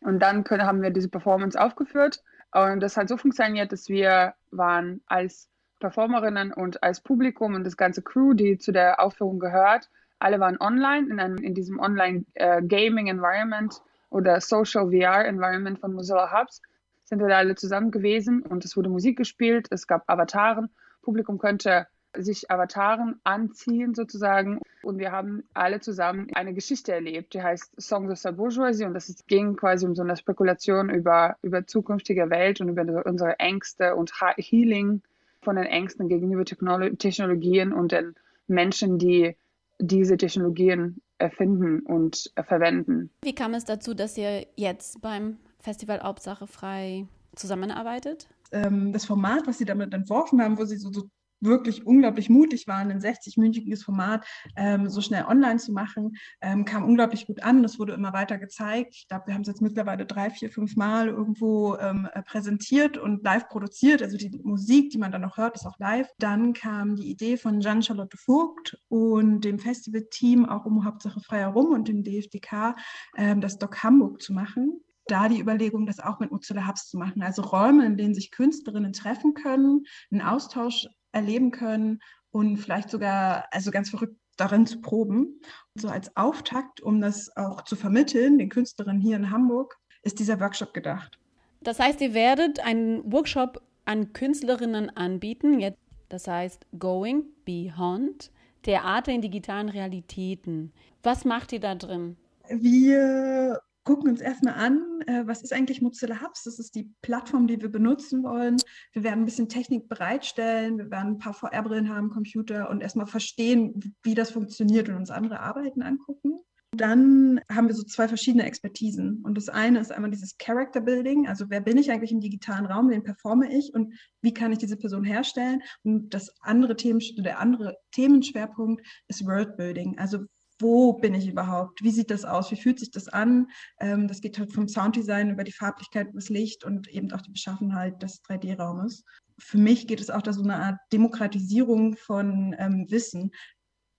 Und dann können, haben wir diese Performance aufgeführt und das hat so funktioniert, dass wir waren als Performerinnen und als Publikum und das ganze Crew, die zu der Aufführung gehört, alle waren online in, einem, in diesem Online-Gaming-Environment äh, oder Social VR-Environment von Mozilla Hubs, sind wir da alle zusammen gewesen und es wurde Musik gespielt, es gab Avataren Publikum könnte sich Avataren anziehen sozusagen. Und wir haben alle zusammen eine Geschichte erlebt, die heißt Songs of the Bourgeoisie. Und das ging quasi um so eine Spekulation über, über zukünftige Welt und über unsere Ängste und Healing von den Ängsten gegenüber Technologien und den Menschen, die diese Technologien erfinden und verwenden. Wie kam es dazu, dass ihr jetzt beim Festival Hauptsache frei zusammenarbeitet? ähm, das Format, was sie damit entworfen haben, wo sie so, so wirklich unglaublich mutig waren, ein 60-minütiges Format ähm, so schnell online zu machen, ähm, kam unglaublich gut an. Das wurde immer weiter gezeigt. Ich glaube, wir haben es jetzt mittlerweile drei, vier, fünf Mal irgendwo ähm, äh, präsentiert und live produziert. Also die Musik, die man dann noch hört, ist auch live. Dann kam die Idee von Jean-Charlotte Vogt und dem Festivalteam auch um Hauptsache frei herum und dem DFDK ähm, das Doc Hamburg zu machen da die Überlegung, das auch mit Mozilla Hubs zu machen. Also Räume, in denen sich Künstlerinnen treffen können, einen Austausch erleben können und vielleicht sogar, also ganz verrückt darin zu proben. So als Auftakt, um das auch zu vermitteln, den Künstlerinnen hier in Hamburg, ist dieser Workshop gedacht. Das heißt, ihr werdet einen Workshop an Künstlerinnen anbieten, jetzt, das heißt Going Beyond, Theater in digitalen Realitäten. Was macht ihr da drin? Wir gucken uns erstmal an, äh, was ist eigentlich Mozilla Hubs? Das ist die Plattform, die wir benutzen wollen. Wir werden ein bisschen Technik bereitstellen, wir werden ein paar VR-Brillen haben, Computer und erstmal verstehen, wie das funktioniert und uns andere Arbeiten angucken. Dann haben wir so zwei verschiedene Expertisen. Und das eine ist einmal dieses Character Building, also wer bin ich eigentlich im digitalen Raum, wen performe ich und wie kann ich diese Person herstellen? Und das andere Themen, der andere Themenschwerpunkt ist World Building, also wo bin ich überhaupt? Wie sieht das aus? Wie fühlt sich das an? Ähm, das geht halt vom Sounddesign über die Farblichkeit, das Licht und eben auch die Beschaffenheit des 3D-Raumes. Für mich geht es auch da so eine Art Demokratisierung von ähm, Wissen.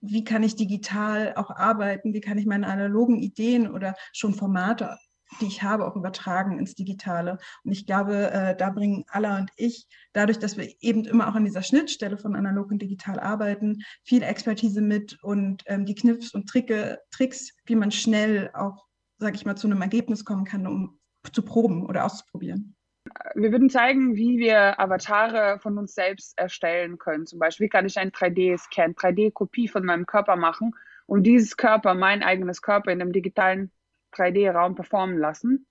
Wie kann ich digital auch arbeiten? Wie kann ich meine analogen Ideen oder schon Formate die ich habe, auch übertragen ins Digitale. Und ich glaube, äh, da bringen Alla und ich, dadurch, dass wir eben immer auch an dieser Schnittstelle von analog und digital arbeiten, viel Expertise mit und ähm, die Kniffs und Tricke, Tricks, wie man schnell auch, sage ich mal, zu einem Ergebnis kommen kann, um zu proben oder auszuprobieren. Wir würden zeigen, wie wir Avatare von uns selbst erstellen können. Zum Beispiel, wie kann ich ein 3D-Scan, 3D-Kopie von meinem Körper machen und dieses Körper, mein eigenes Körper in einem digitalen 3D-Raum performen lassen.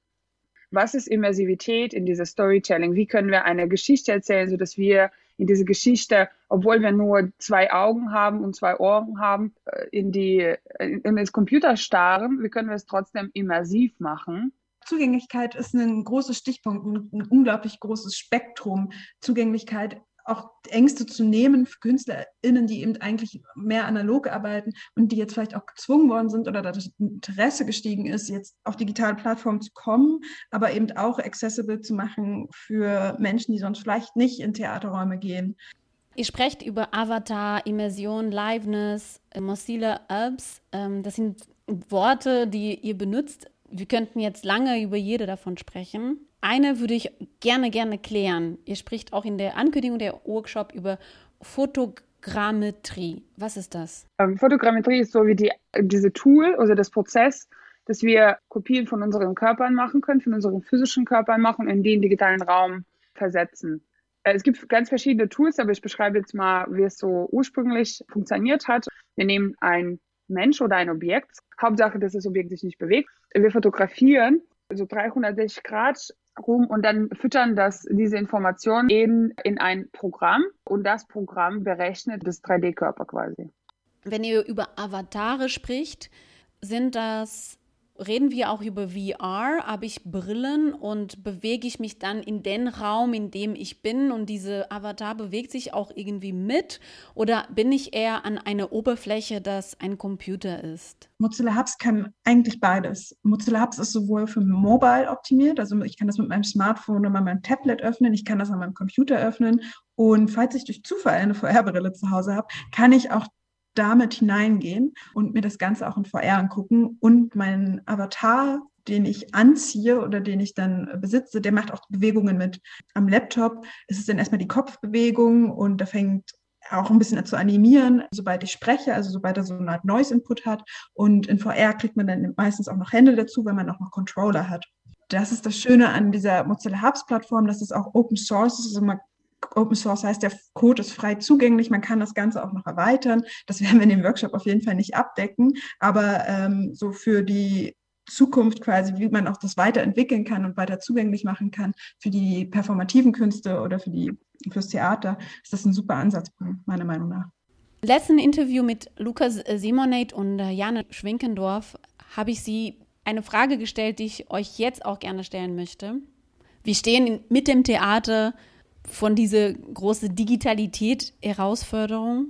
Was ist Immersivität in dieser Storytelling? Wie können wir eine Geschichte erzählen, sodass wir in diese Geschichte, obwohl wir nur zwei Augen haben und zwei Ohren haben, äh, in, die, in das Computer starren, wie können wir es trotzdem immersiv machen? Zugänglichkeit ist ein großes Stichpunkt, ein unglaublich großes Spektrum. Zugänglichkeit auch Ängste zu nehmen für KünstlerInnen, die eben eigentlich mehr analog arbeiten und die jetzt vielleicht auch gezwungen worden sind oder das Interesse gestiegen ist, jetzt auf digitale Plattformen zu kommen, aber eben auch accessible zu machen für Menschen, die sonst vielleicht nicht in Theaterräume gehen. Ihr sprecht über Avatar, Immersion, Liveness, Mozilla Apps. Ähm, das sind Worte, die ihr benutzt. Wir könnten jetzt lange über jede davon sprechen. Eine würde ich gerne, gerne klären. Ihr spricht auch in der Ankündigung der Workshop über Fotogrammetrie. Was ist das? Ähm, Fotogrammetrie ist so wie die, diese Tool, also das Prozess, dass wir Kopien von unseren Körpern machen können, von unseren physischen Körpern machen, in den digitalen Raum versetzen. Äh, es gibt ganz verschiedene Tools, aber ich beschreibe jetzt mal, wie es so ursprünglich funktioniert hat. Wir nehmen ein Mensch oder ein Objekt. Hauptsache, dass das Objekt sich nicht bewegt. Wir fotografieren so 360 Grad rum und dann füttern das, diese Informationen eben in ein Programm und das Programm berechnet das 3D-Körper quasi. Wenn ihr über Avatare spricht, sind das reden wir auch über VR, habe ich Brillen und bewege ich mich dann in den Raum, in dem ich bin und diese Avatar bewegt sich auch irgendwie mit oder bin ich eher an einer Oberfläche, das ein Computer ist? Mozilla Hubs kann eigentlich beides. Mozilla Hubs ist sowohl für Mobile optimiert, also ich kann das mit meinem Smartphone oder meinem Tablet öffnen, ich kann das an meinem Computer öffnen und falls ich durch Zufall eine VR-Brille zu Hause habe, kann ich auch damit hineingehen und mir das Ganze auch in VR angucken und meinen Avatar, den ich anziehe oder den ich dann besitze, der macht auch Bewegungen mit. Am Laptop ist es dann erstmal die Kopfbewegung und da fängt auch ein bisschen zu animieren, sobald ich spreche, also sobald er so eine Art Noise-Input hat. Und in VR kriegt man dann meistens auch noch Hände dazu, wenn man auch noch Controller hat. Das ist das Schöne an dieser Mozilla Hubs Plattform, dass es auch Open Source ist. Also man Open Source heißt, der Code ist frei zugänglich, man kann das Ganze auch noch erweitern. Das werden wir in dem Workshop auf jeden Fall nicht abdecken, aber ähm, so für die Zukunft quasi, wie man auch das weiterentwickeln kann und weiter zugänglich machen kann für die performativen Künste oder für die fürs Theater, ist das ein super Ansatzpunkt, meiner Meinung nach. Letzten Interview mit Lukas Simonate und äh, Jane Schwinkendorf habe ich Sie eine Frage gestellt, die ich euch jetzt auch gerne stellen möchte. Wir stehen mit dem Theater von dieser großen Digitalität-Herausforderung,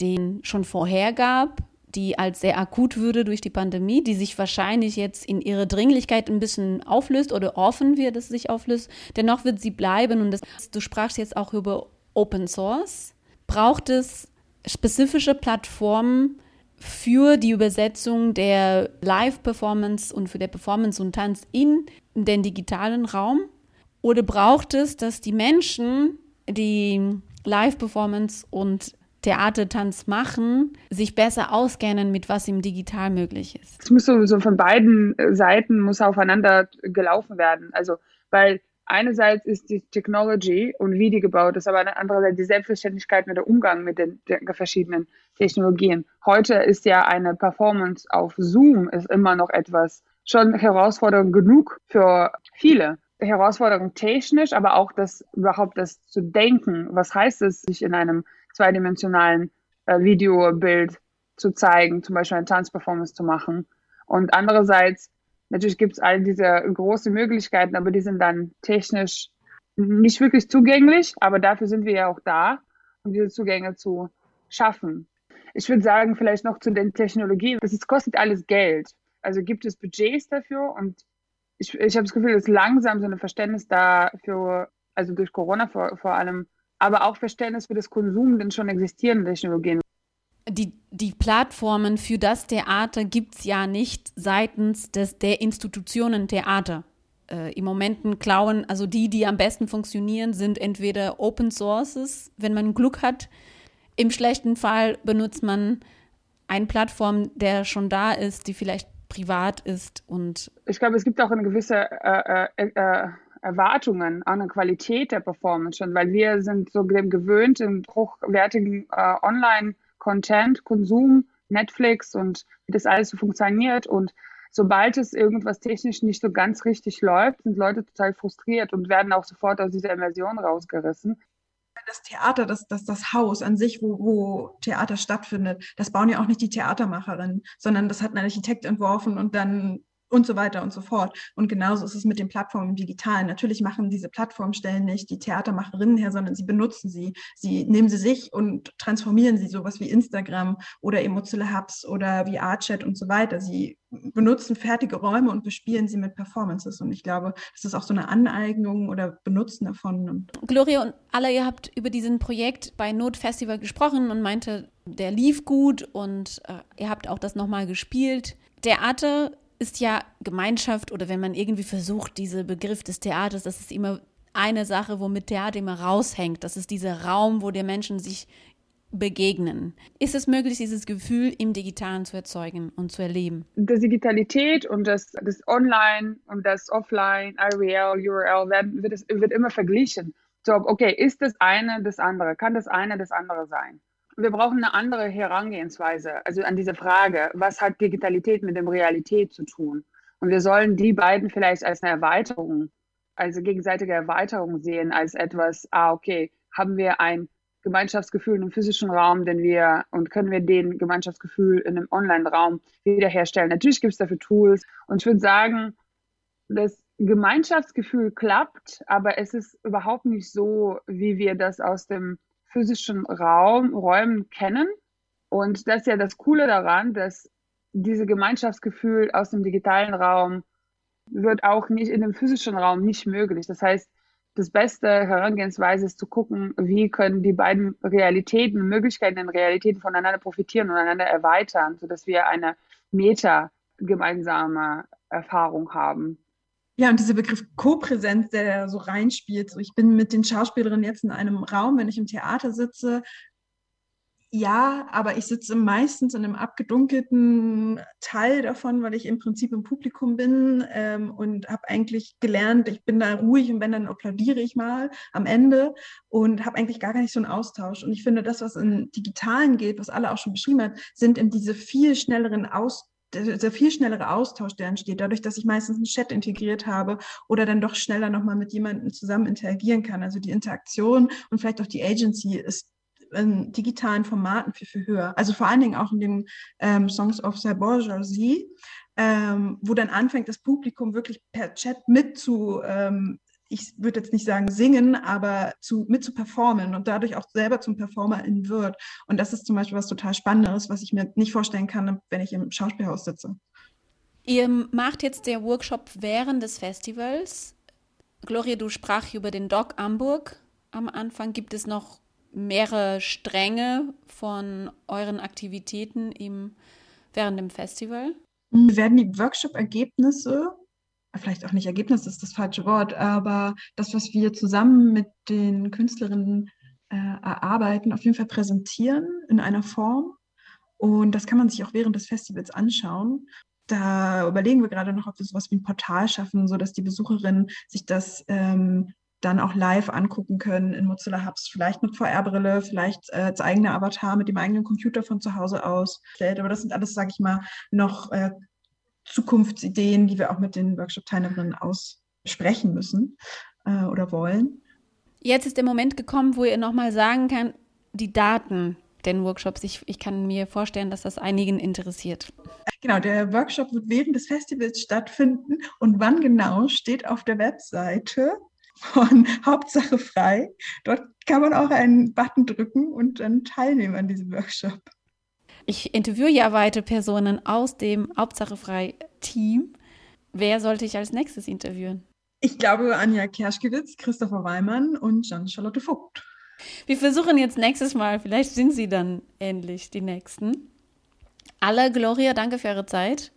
den schon vorher gab, die als sehr akut würde durch die Pandemie, die sich wahrscheinlich jetzt in ihrer Dringlichkeit ein bisschen auflöst oder offen wird, dass es sich auflöst. Dennoch wird sie bleiben und das, du sprachst jetzt auch über Open Source. Braucht es spezifische Plattformen für die Übersetzung der Live-Performance und für der Performance und Tanz in den digitalen Raum? Oder braucht es, dass die Menschen, die Live-Performance und Theatertanz machen, sich besser auskennen, mit was im Digital möglich ist? Es muss so, so von beiden Seiten muss aufeinander gelaufen werden. Also, weil einerseits ist die Technology und wie die gebaut ist, aber andererseits die Selbstverständlichkeit mit der Umgang mit den, den, verschiedenen Technologien. Heute ist ja eine Performance auf Zoom ist immer noch etwas schon herausfordernd genug für viele. Herausforderung technisch, aber auch das überhaupt das zu denken. Was heißt es, sich in einem zweidimensionalen äh, Videobild zu zeigen, zum Beispiel eine Tanzperformance zu machen. Und andererseits, natürlich gibt es all diese großen Möglichkeiten, aber die sind dann technisch nicht wirklich zugänglich, aber dafür sind wir ja auch da, um diese Zugänge zu schaffen. Ich würde sagen, vielleicht noch zu den Technologien, das ist, kostet alles Geld. Also gibt es Budgets dafür und ich, ich habe das Gefühl, dass langsam so ein Verständnis da für, also durch Corona vor, vor allem, aber auch Verständnis für das Konsum denn schon existierende Technologien. Die, die Plattformen für das Theater gibt es ja nicht seitens des, der Institutionen Theater. Äh, Im Moment klauen, also die, die am besten funktionieren, sind entweder Open Sources, wenn man Glück hat. Im schlechten Fall benutzt man eine Plattform, der schon da ist, die vielleicht privat ist und ich glaube, es gibt auch eine gewisse äh, äh, äh, Erwartungen an der Qualität der Performance schon, weil wir sind so gewöhnt im hochwertigen äh, Online-Content, Konsum, Netflix und wie das alles so funktioniert. Und sobald es irgendwas technisch nicht so ganz richtig läuft, sind Leute total frustriert und werden auch sofort aus dieser Immersion rausgerissen das Theater, das, das, das Haus an sich, wo, wo Theater stattfindet, das bauen ja auch nicht die Theatermacherinnen, sondern das hat ein Architekt entworfen und dann und so weiter und so fort. Und genauso ist es mit den Plattformen im Digitalen. Natürlich machen diese Plattformstellen nicht die Theatermacherinnen her, sondern sie benutzen sie. Sie nehmen sie sich und transformieren sie, sowas wie Instagram oder Emozilla Hubs oder wie Artchat und so weiter. Sie benutzen fertige Räume und bespielen sie mit Performances. Und ich glaube, das ist auch so eine Aneignung oder Benutzen davon. Gloria und alle, ihr habt über diesen Projekt bei Notfestival gesprochen und meinte, der lief gut und äh, ihr habt auch das nochmal gespielt. Theater ist ja Gemeinschaft oder wenn man irgendwie versucht, diese Begriff des Theaters, das ist immer eine Sache, womit Theater immer raushängt. Das ist dieser Raum, wo die Menschen sich begegnen. Ist es möglich, dieses Gefühl im Digitalen zu erzeugen und zu erleben? Das Digitalität und das, das Online und das Offline, IRL, URL, werden, wird, es, wird immer verglichen. So, okay, ist das eine das andere? Kann das eine das andere sein? Wir brauchen eine andere Herangehensweise, also an diese Frage, was hat Digitalität mit dem Realität zu tun? Und wir sollen die beiden vielleicht als eine Erweiterung, also gegenseitige Erweiterung sehen, als etwas, ah, okay, haben wir ein Gemeinschaftsgefühl im physischen Raum, den wir und können wir den Gemeinschaftsgefühl in einem Online-Raum wiederherstellen. Natürlich gibt es dafür Tools und ich würde sagen, das Gemeinschaftsgefühl klappt, aber es ist überhaupt nicht so, wie wir das aus dem physischen Raum, Räumen kennen. Und das ist ja das Coole daran, dass diese Gemeinschaftsgefühl aus dem digitalen Raum wird auch nicht in dem physischen Raum nicht möglich. Das heißt, das beste Herangehensweise ist zu gucken, wie können die beiden Realitäten, Möglichkeiten in Realitäten voneinander profitieren und einander erweitern, sodass wir eine meta gemeinsame Erfahrung haben. Ja, und dieser Begriff Co-Präsenz, der da so reinspielt. So, ich bin mit den Schauspielerinnen jetzt in einem Raum, wenn ich im Theater sitze, ja, aber ich sitze meistens in einem abgedunkelten Teil davon, weil ich im Prinzip im Publikum bin ähm, und habe eigentlich gelernt, ich bin da ruhig und wenn, dann applaudiere ich mal am Ende und habe eigentlich gar nicht so einen Austausch. Und ich finde, das, was im Digitalen geht, was alle auch schon beschrieben hat, sind in diese viel schnelleren Austausch der viel schnellere Austausch, der entsteht, dadurch, dass ich meistens einen Chat integriert habe oder dann doch schneller nochmal mit jemandem zusammen interagieren kann. Also die Interaktion und vielleicht auch die Agency ist in digitalen Formaten viel, viel höher. Also vor allen Dingen auch in den ähm, Songs of Cyborg Jersey, ähm, wo dann anfängt, das Publikum wirklich per Chat mit zu, ähm, ich würde jetzt nicht sagen singen, aber zu, mit zu performen und dadurch auch selber zum Performerin wird. Und das ist zum Beispiel was total Spannendes, was ich mir nicht vorstellen kann, wenn ich im Schauspielhaus sitze. Ihr macht jetzt der Workshop während des Festivals. Gloria, du sprach über den Doc Hamburg am Anfang. Gibt es noch mehrere Stränge von euren Aktivitäten im, während dem Festival? Wir werden die Workshop-Ergebnisse, vielleicht auch nicht Ergebnisse ist das falsche Wort, aber das, was wir zusammen mit den Künstlerinnen äh, erarbeiten, auf jeden Fall präsentieren in einer Form. Und das kann man sich auch während des Festivals anschauen. Da überlegen wir gerade noch, ob wir sowas wie ein Portal schaffen, sodass die Besucherinnen sich das ähm, dann auch live angucken können in Mozilla Hubs, vielleicht mit VR-Brille, vielleicht äh, als eigener Avatar mit dem eigenen Computer von zu Hause aus. Aber das sind alles, sage ich mal, noch äh, Zukunftsideen, die wir auch mit den Workshop-Teilnehmerinnen aussprechen müssen äh, oder wollen. Jetzt ist der Moment gekommen, wo ihr nochmal sagen kann, die Daten den Workshops. Ich, ich kann mir vorstellen, dass das einigen interessiert. Genau, der Workshop wird während des Festivals stattfinden und wann genau steht auf der Webseite von Hauptsache frei. Dort kann man auch einen Button drücken und dann teilnehmen an diesem Workshop. Ich interviewe ja weitere Personen aus dem Hauptsache frei Team. Wer sollte ich als nächstes interviewen? Ich glaube Anja Kerschkewitz, Christopher Weimann und Jean-Charlotte Vogt. Wir versuchen jetzt nächstes Mal, vielleicht sind sie dann endlich die Nächsten. Alle, Gloria, danke für eure Zeit.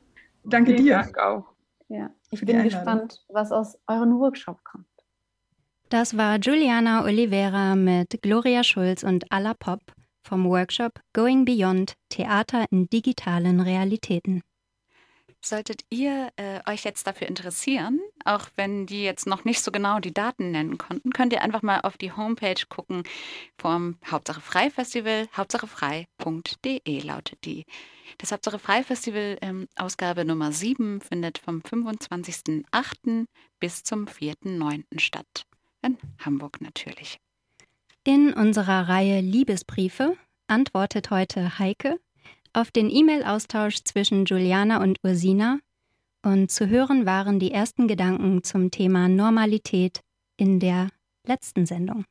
Danke dir. Dank auch. Ja, ich bin gespannt, was aus euren Workshop kommt. Das war Juliana Oliveira mit Gloria Schulz und Alla Pop vom Workshop Going Beyond Theater in digitalen Realitäten. Solltet ihr äh, euch jetzt dafür interessieren, auch wenn die jetzt noch nicht so genau die Daten nennen konnten, könnt ihr einfach mal auf die Homepage gucken vom Hauptsache Frei Festival. Hauptsachefrei.de lautet die. Das Hauptsache Frei Festival ähm, Ausgabe Nummer 7 findet vom 25.08. bis zum 4.09. statt in Hamburg natürlich. In unserer Reihe Liebesbriefe antwortet heute Heike auf den E-Mail-Austausch zwischen Juliana und Ursina und zu hören waren die ersten Gedanken zum Thema Normalität in der letzten Sendung.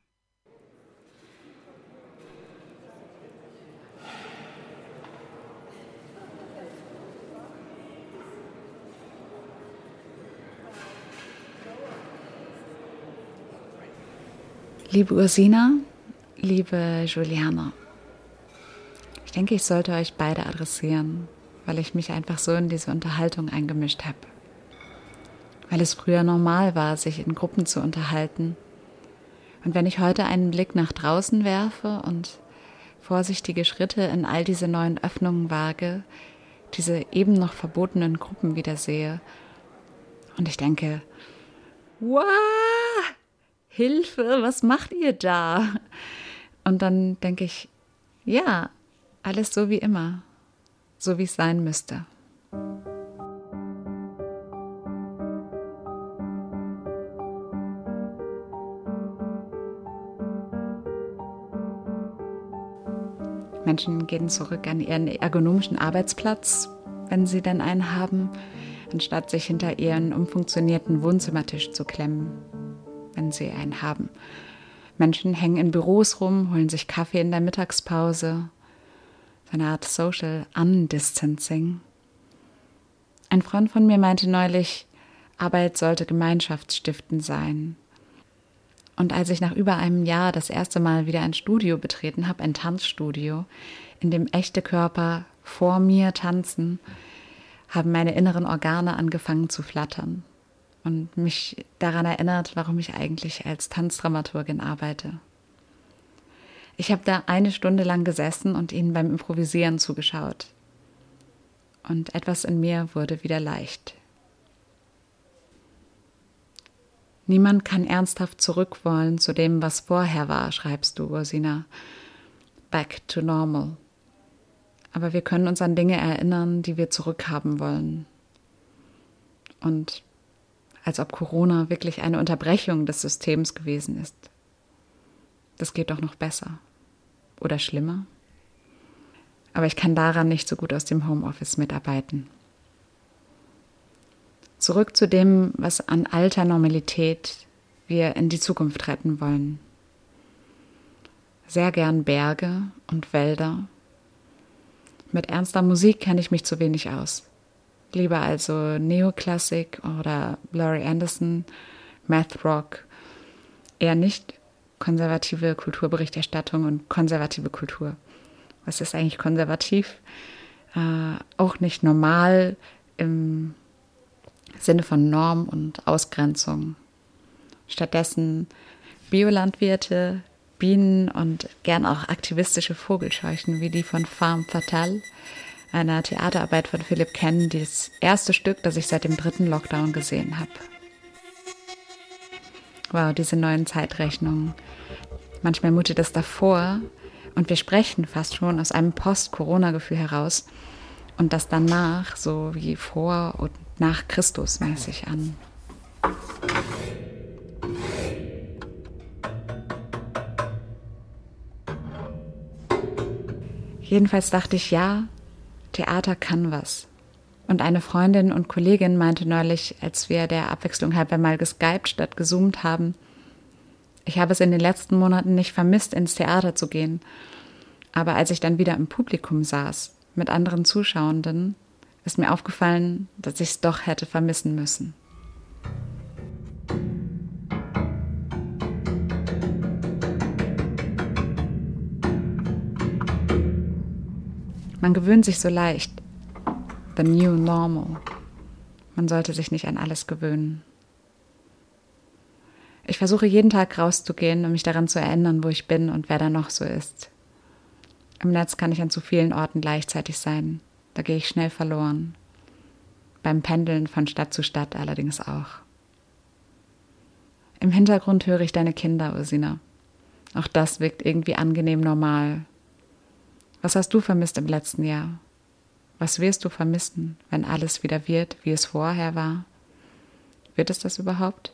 Liebe Ursina, liebe Juliana, ich denke, ich sollte euch beide adressieren, weil ich mich einfach so in diese Unterhaltung eingemischt habe. Weil es früher normal war, sich in Gruppen zu unterhalten. Und wenn ich heute einen Blick nach draußen werfe und vorsichtige Schritte in all diese neuen Öffnungen wage, diese eben noch verbotenen Gruppen wieder sehe, und ich denke, wow, Hilfe, was macht ihr da? Und dann denke ich, ja, alles so wie immer, so wie es sein müsste. Menschen gehen zurück an ihren ergonomischen Arbeitsplatz, wenn sie denn einen haben, anstatt sich hinter ihren umfunktionierten Wohnzimmertisch zu klemmen, wenn sie einen haben. Menschen hängen in Büros rum, holen sich Kaffee in der Mittagspause. So eine Art Social Undistancing. Ein Freund von mir meinte neulich, Arbeit sollte gemeinschaftsstiftend sein. Und als ich nach über einem Jahr das erste Mal wieder ein Studio betreten habe, ein Tanzstudio, in dem echte Körper vor mir tanzen, haben meine inneren Organe angefangen zu flattern und mich daran erinnert, warum ich eigentlich als Tanzdramaturgin arbeite. Ich habe da eine Stunde lang gesessen und ihnen beim Improvisieren zugeschaut. Und etwas in mir wurde wieder leicht. Niemand kann ernsthaft zurückwollen zu dem, was vorher war, schreibst du, Ursina. Back to normal. Aber wir können uns an Dinge erinnern, die wir zurückhaben wollen. Und als ob Corona wirklich eine Unterbrechung des Systems gewesen ist. Das geht doch noch besser. Oder schlimmer. Aber ich kann daran nicht so gut aus dem Homeoffice mitarbeiten. Zurück zu dem, was an alter Normalität wir in die Zukunft retten wollen. Sehr gern Berge und Wälder. Mit ernster Musik kenne ich mich zu wenig aus. Lieber also Neoklassik oder Laurie Anderson, Math Rock, eher nicht konservative Kulturberichterstattung und konservative Kultur. Was ist eigentlich konservativ? Äh, auch nicht normal im Sinne von Norm und Ausgrenzung. Stattdessen Biolandwirte, Bienen und gern auch aktivistische Vogelscheuchen wie die von Farm Fatale, einer Theaterarbeit von Philipp Ken, das erste Stück, das ich seit dem dritten Lockdown gesehen habe. Wow, diese neuen Zeitrechnungen. Manchmal mutet es davor und wir sprechen fast schon aus einem Post-Corona-Gefühl heraus und das danach so wie vor und nach Christus mäßig an. Jedenfalls dachte ich, ja, Theater kann was. Und eine Freundin und Kollegin meinte neulich, als wir der Abwechslung halb einmal geskypt statt gezoomt haben, ich habe es in den letzten Monaten nicht vermisst, ins Theater zu gehen. Aber als ich dann wieder im Publikum saß, mit anderen Zuschauenden, ist mir aufgefallen, dass ich es doch hätte vermissen müssen. Man gewöhnt sich so leicht. The new normal. Man sollte sich nicht an alles gewöhnen. Ich versuche jeden Tag rauszugehen, um mich daran zu erinnern, wo ich bin und wer da noch so ist. Im Netz kann ich an zu vielen Orten gleichzeitig sein. Da gehe ich schnell verloren. Beim Pendeln von Stadt zu Stadt allerdings auch. Im Hintergrund höre ich deine Kinder, Ursina. Auch das wirkt irgendwie angenehm normal, was hast du vermisst im letzten Jahr? Was wirst du vermissen, wenn alles wieder wird, wie es vorher war? Wird es das überhaupt?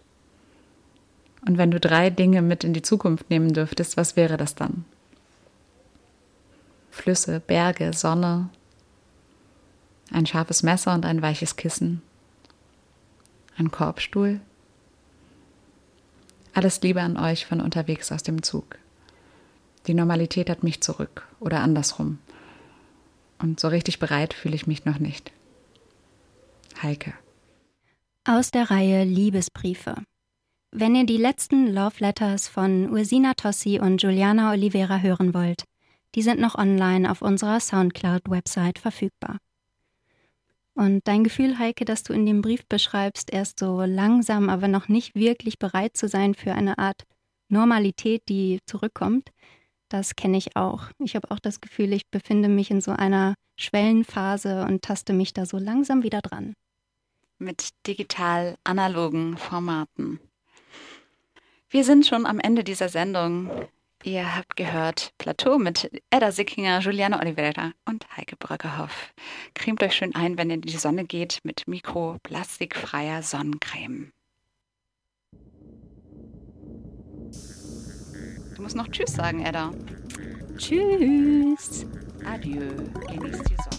Und wenn du drei Dinge mit in die Zukunft nehmen dürftest, was wäre das dann? Flüsse, Berge, Sonne, ein scharfes Messer und ein weiches Kissen, ein Korbstuhl. Alles Liebe an euch von unterwegs aus dem Zug. Die Normalität hat mich zurück oder andersrum. Und so richtig bereit fühle ich mich noch nicht. Heike. Aus der Reihe Liebesbriefe. Wenn ihr die letzten Love Letters von Ursina Tossi und Juliana Oliveira hören wollt, die sind noch online auf unserer Soundcloud-Website verfügbar. Und dein Gefühl, Heike, dass du in dem Brief beschreibst, erst so langsam, aber noch nicht wirklich bereit zu sein für eine Art Normalität, die zurückkommt, das kenne ich auch. Ich habe auch das Gefühl, ich befinde mich in so einer Schwellenphase und taste mich da so langsam wieder dran. Mit digital-analogen Formaten. Wir sind schon am Ende dieser Sendung. Ihr habt gehört Plateau mit Edda Sickinger, Juliana Oliveira und Heike Bröckerhoff. Cremt euch schön ein, wenn ihr in die Sonne geht mit mikroplastikfreier Sonnencreme. Du musst noch Tschüss sagen, Edda. Tschüss. Adieu. Genießt die Sonne.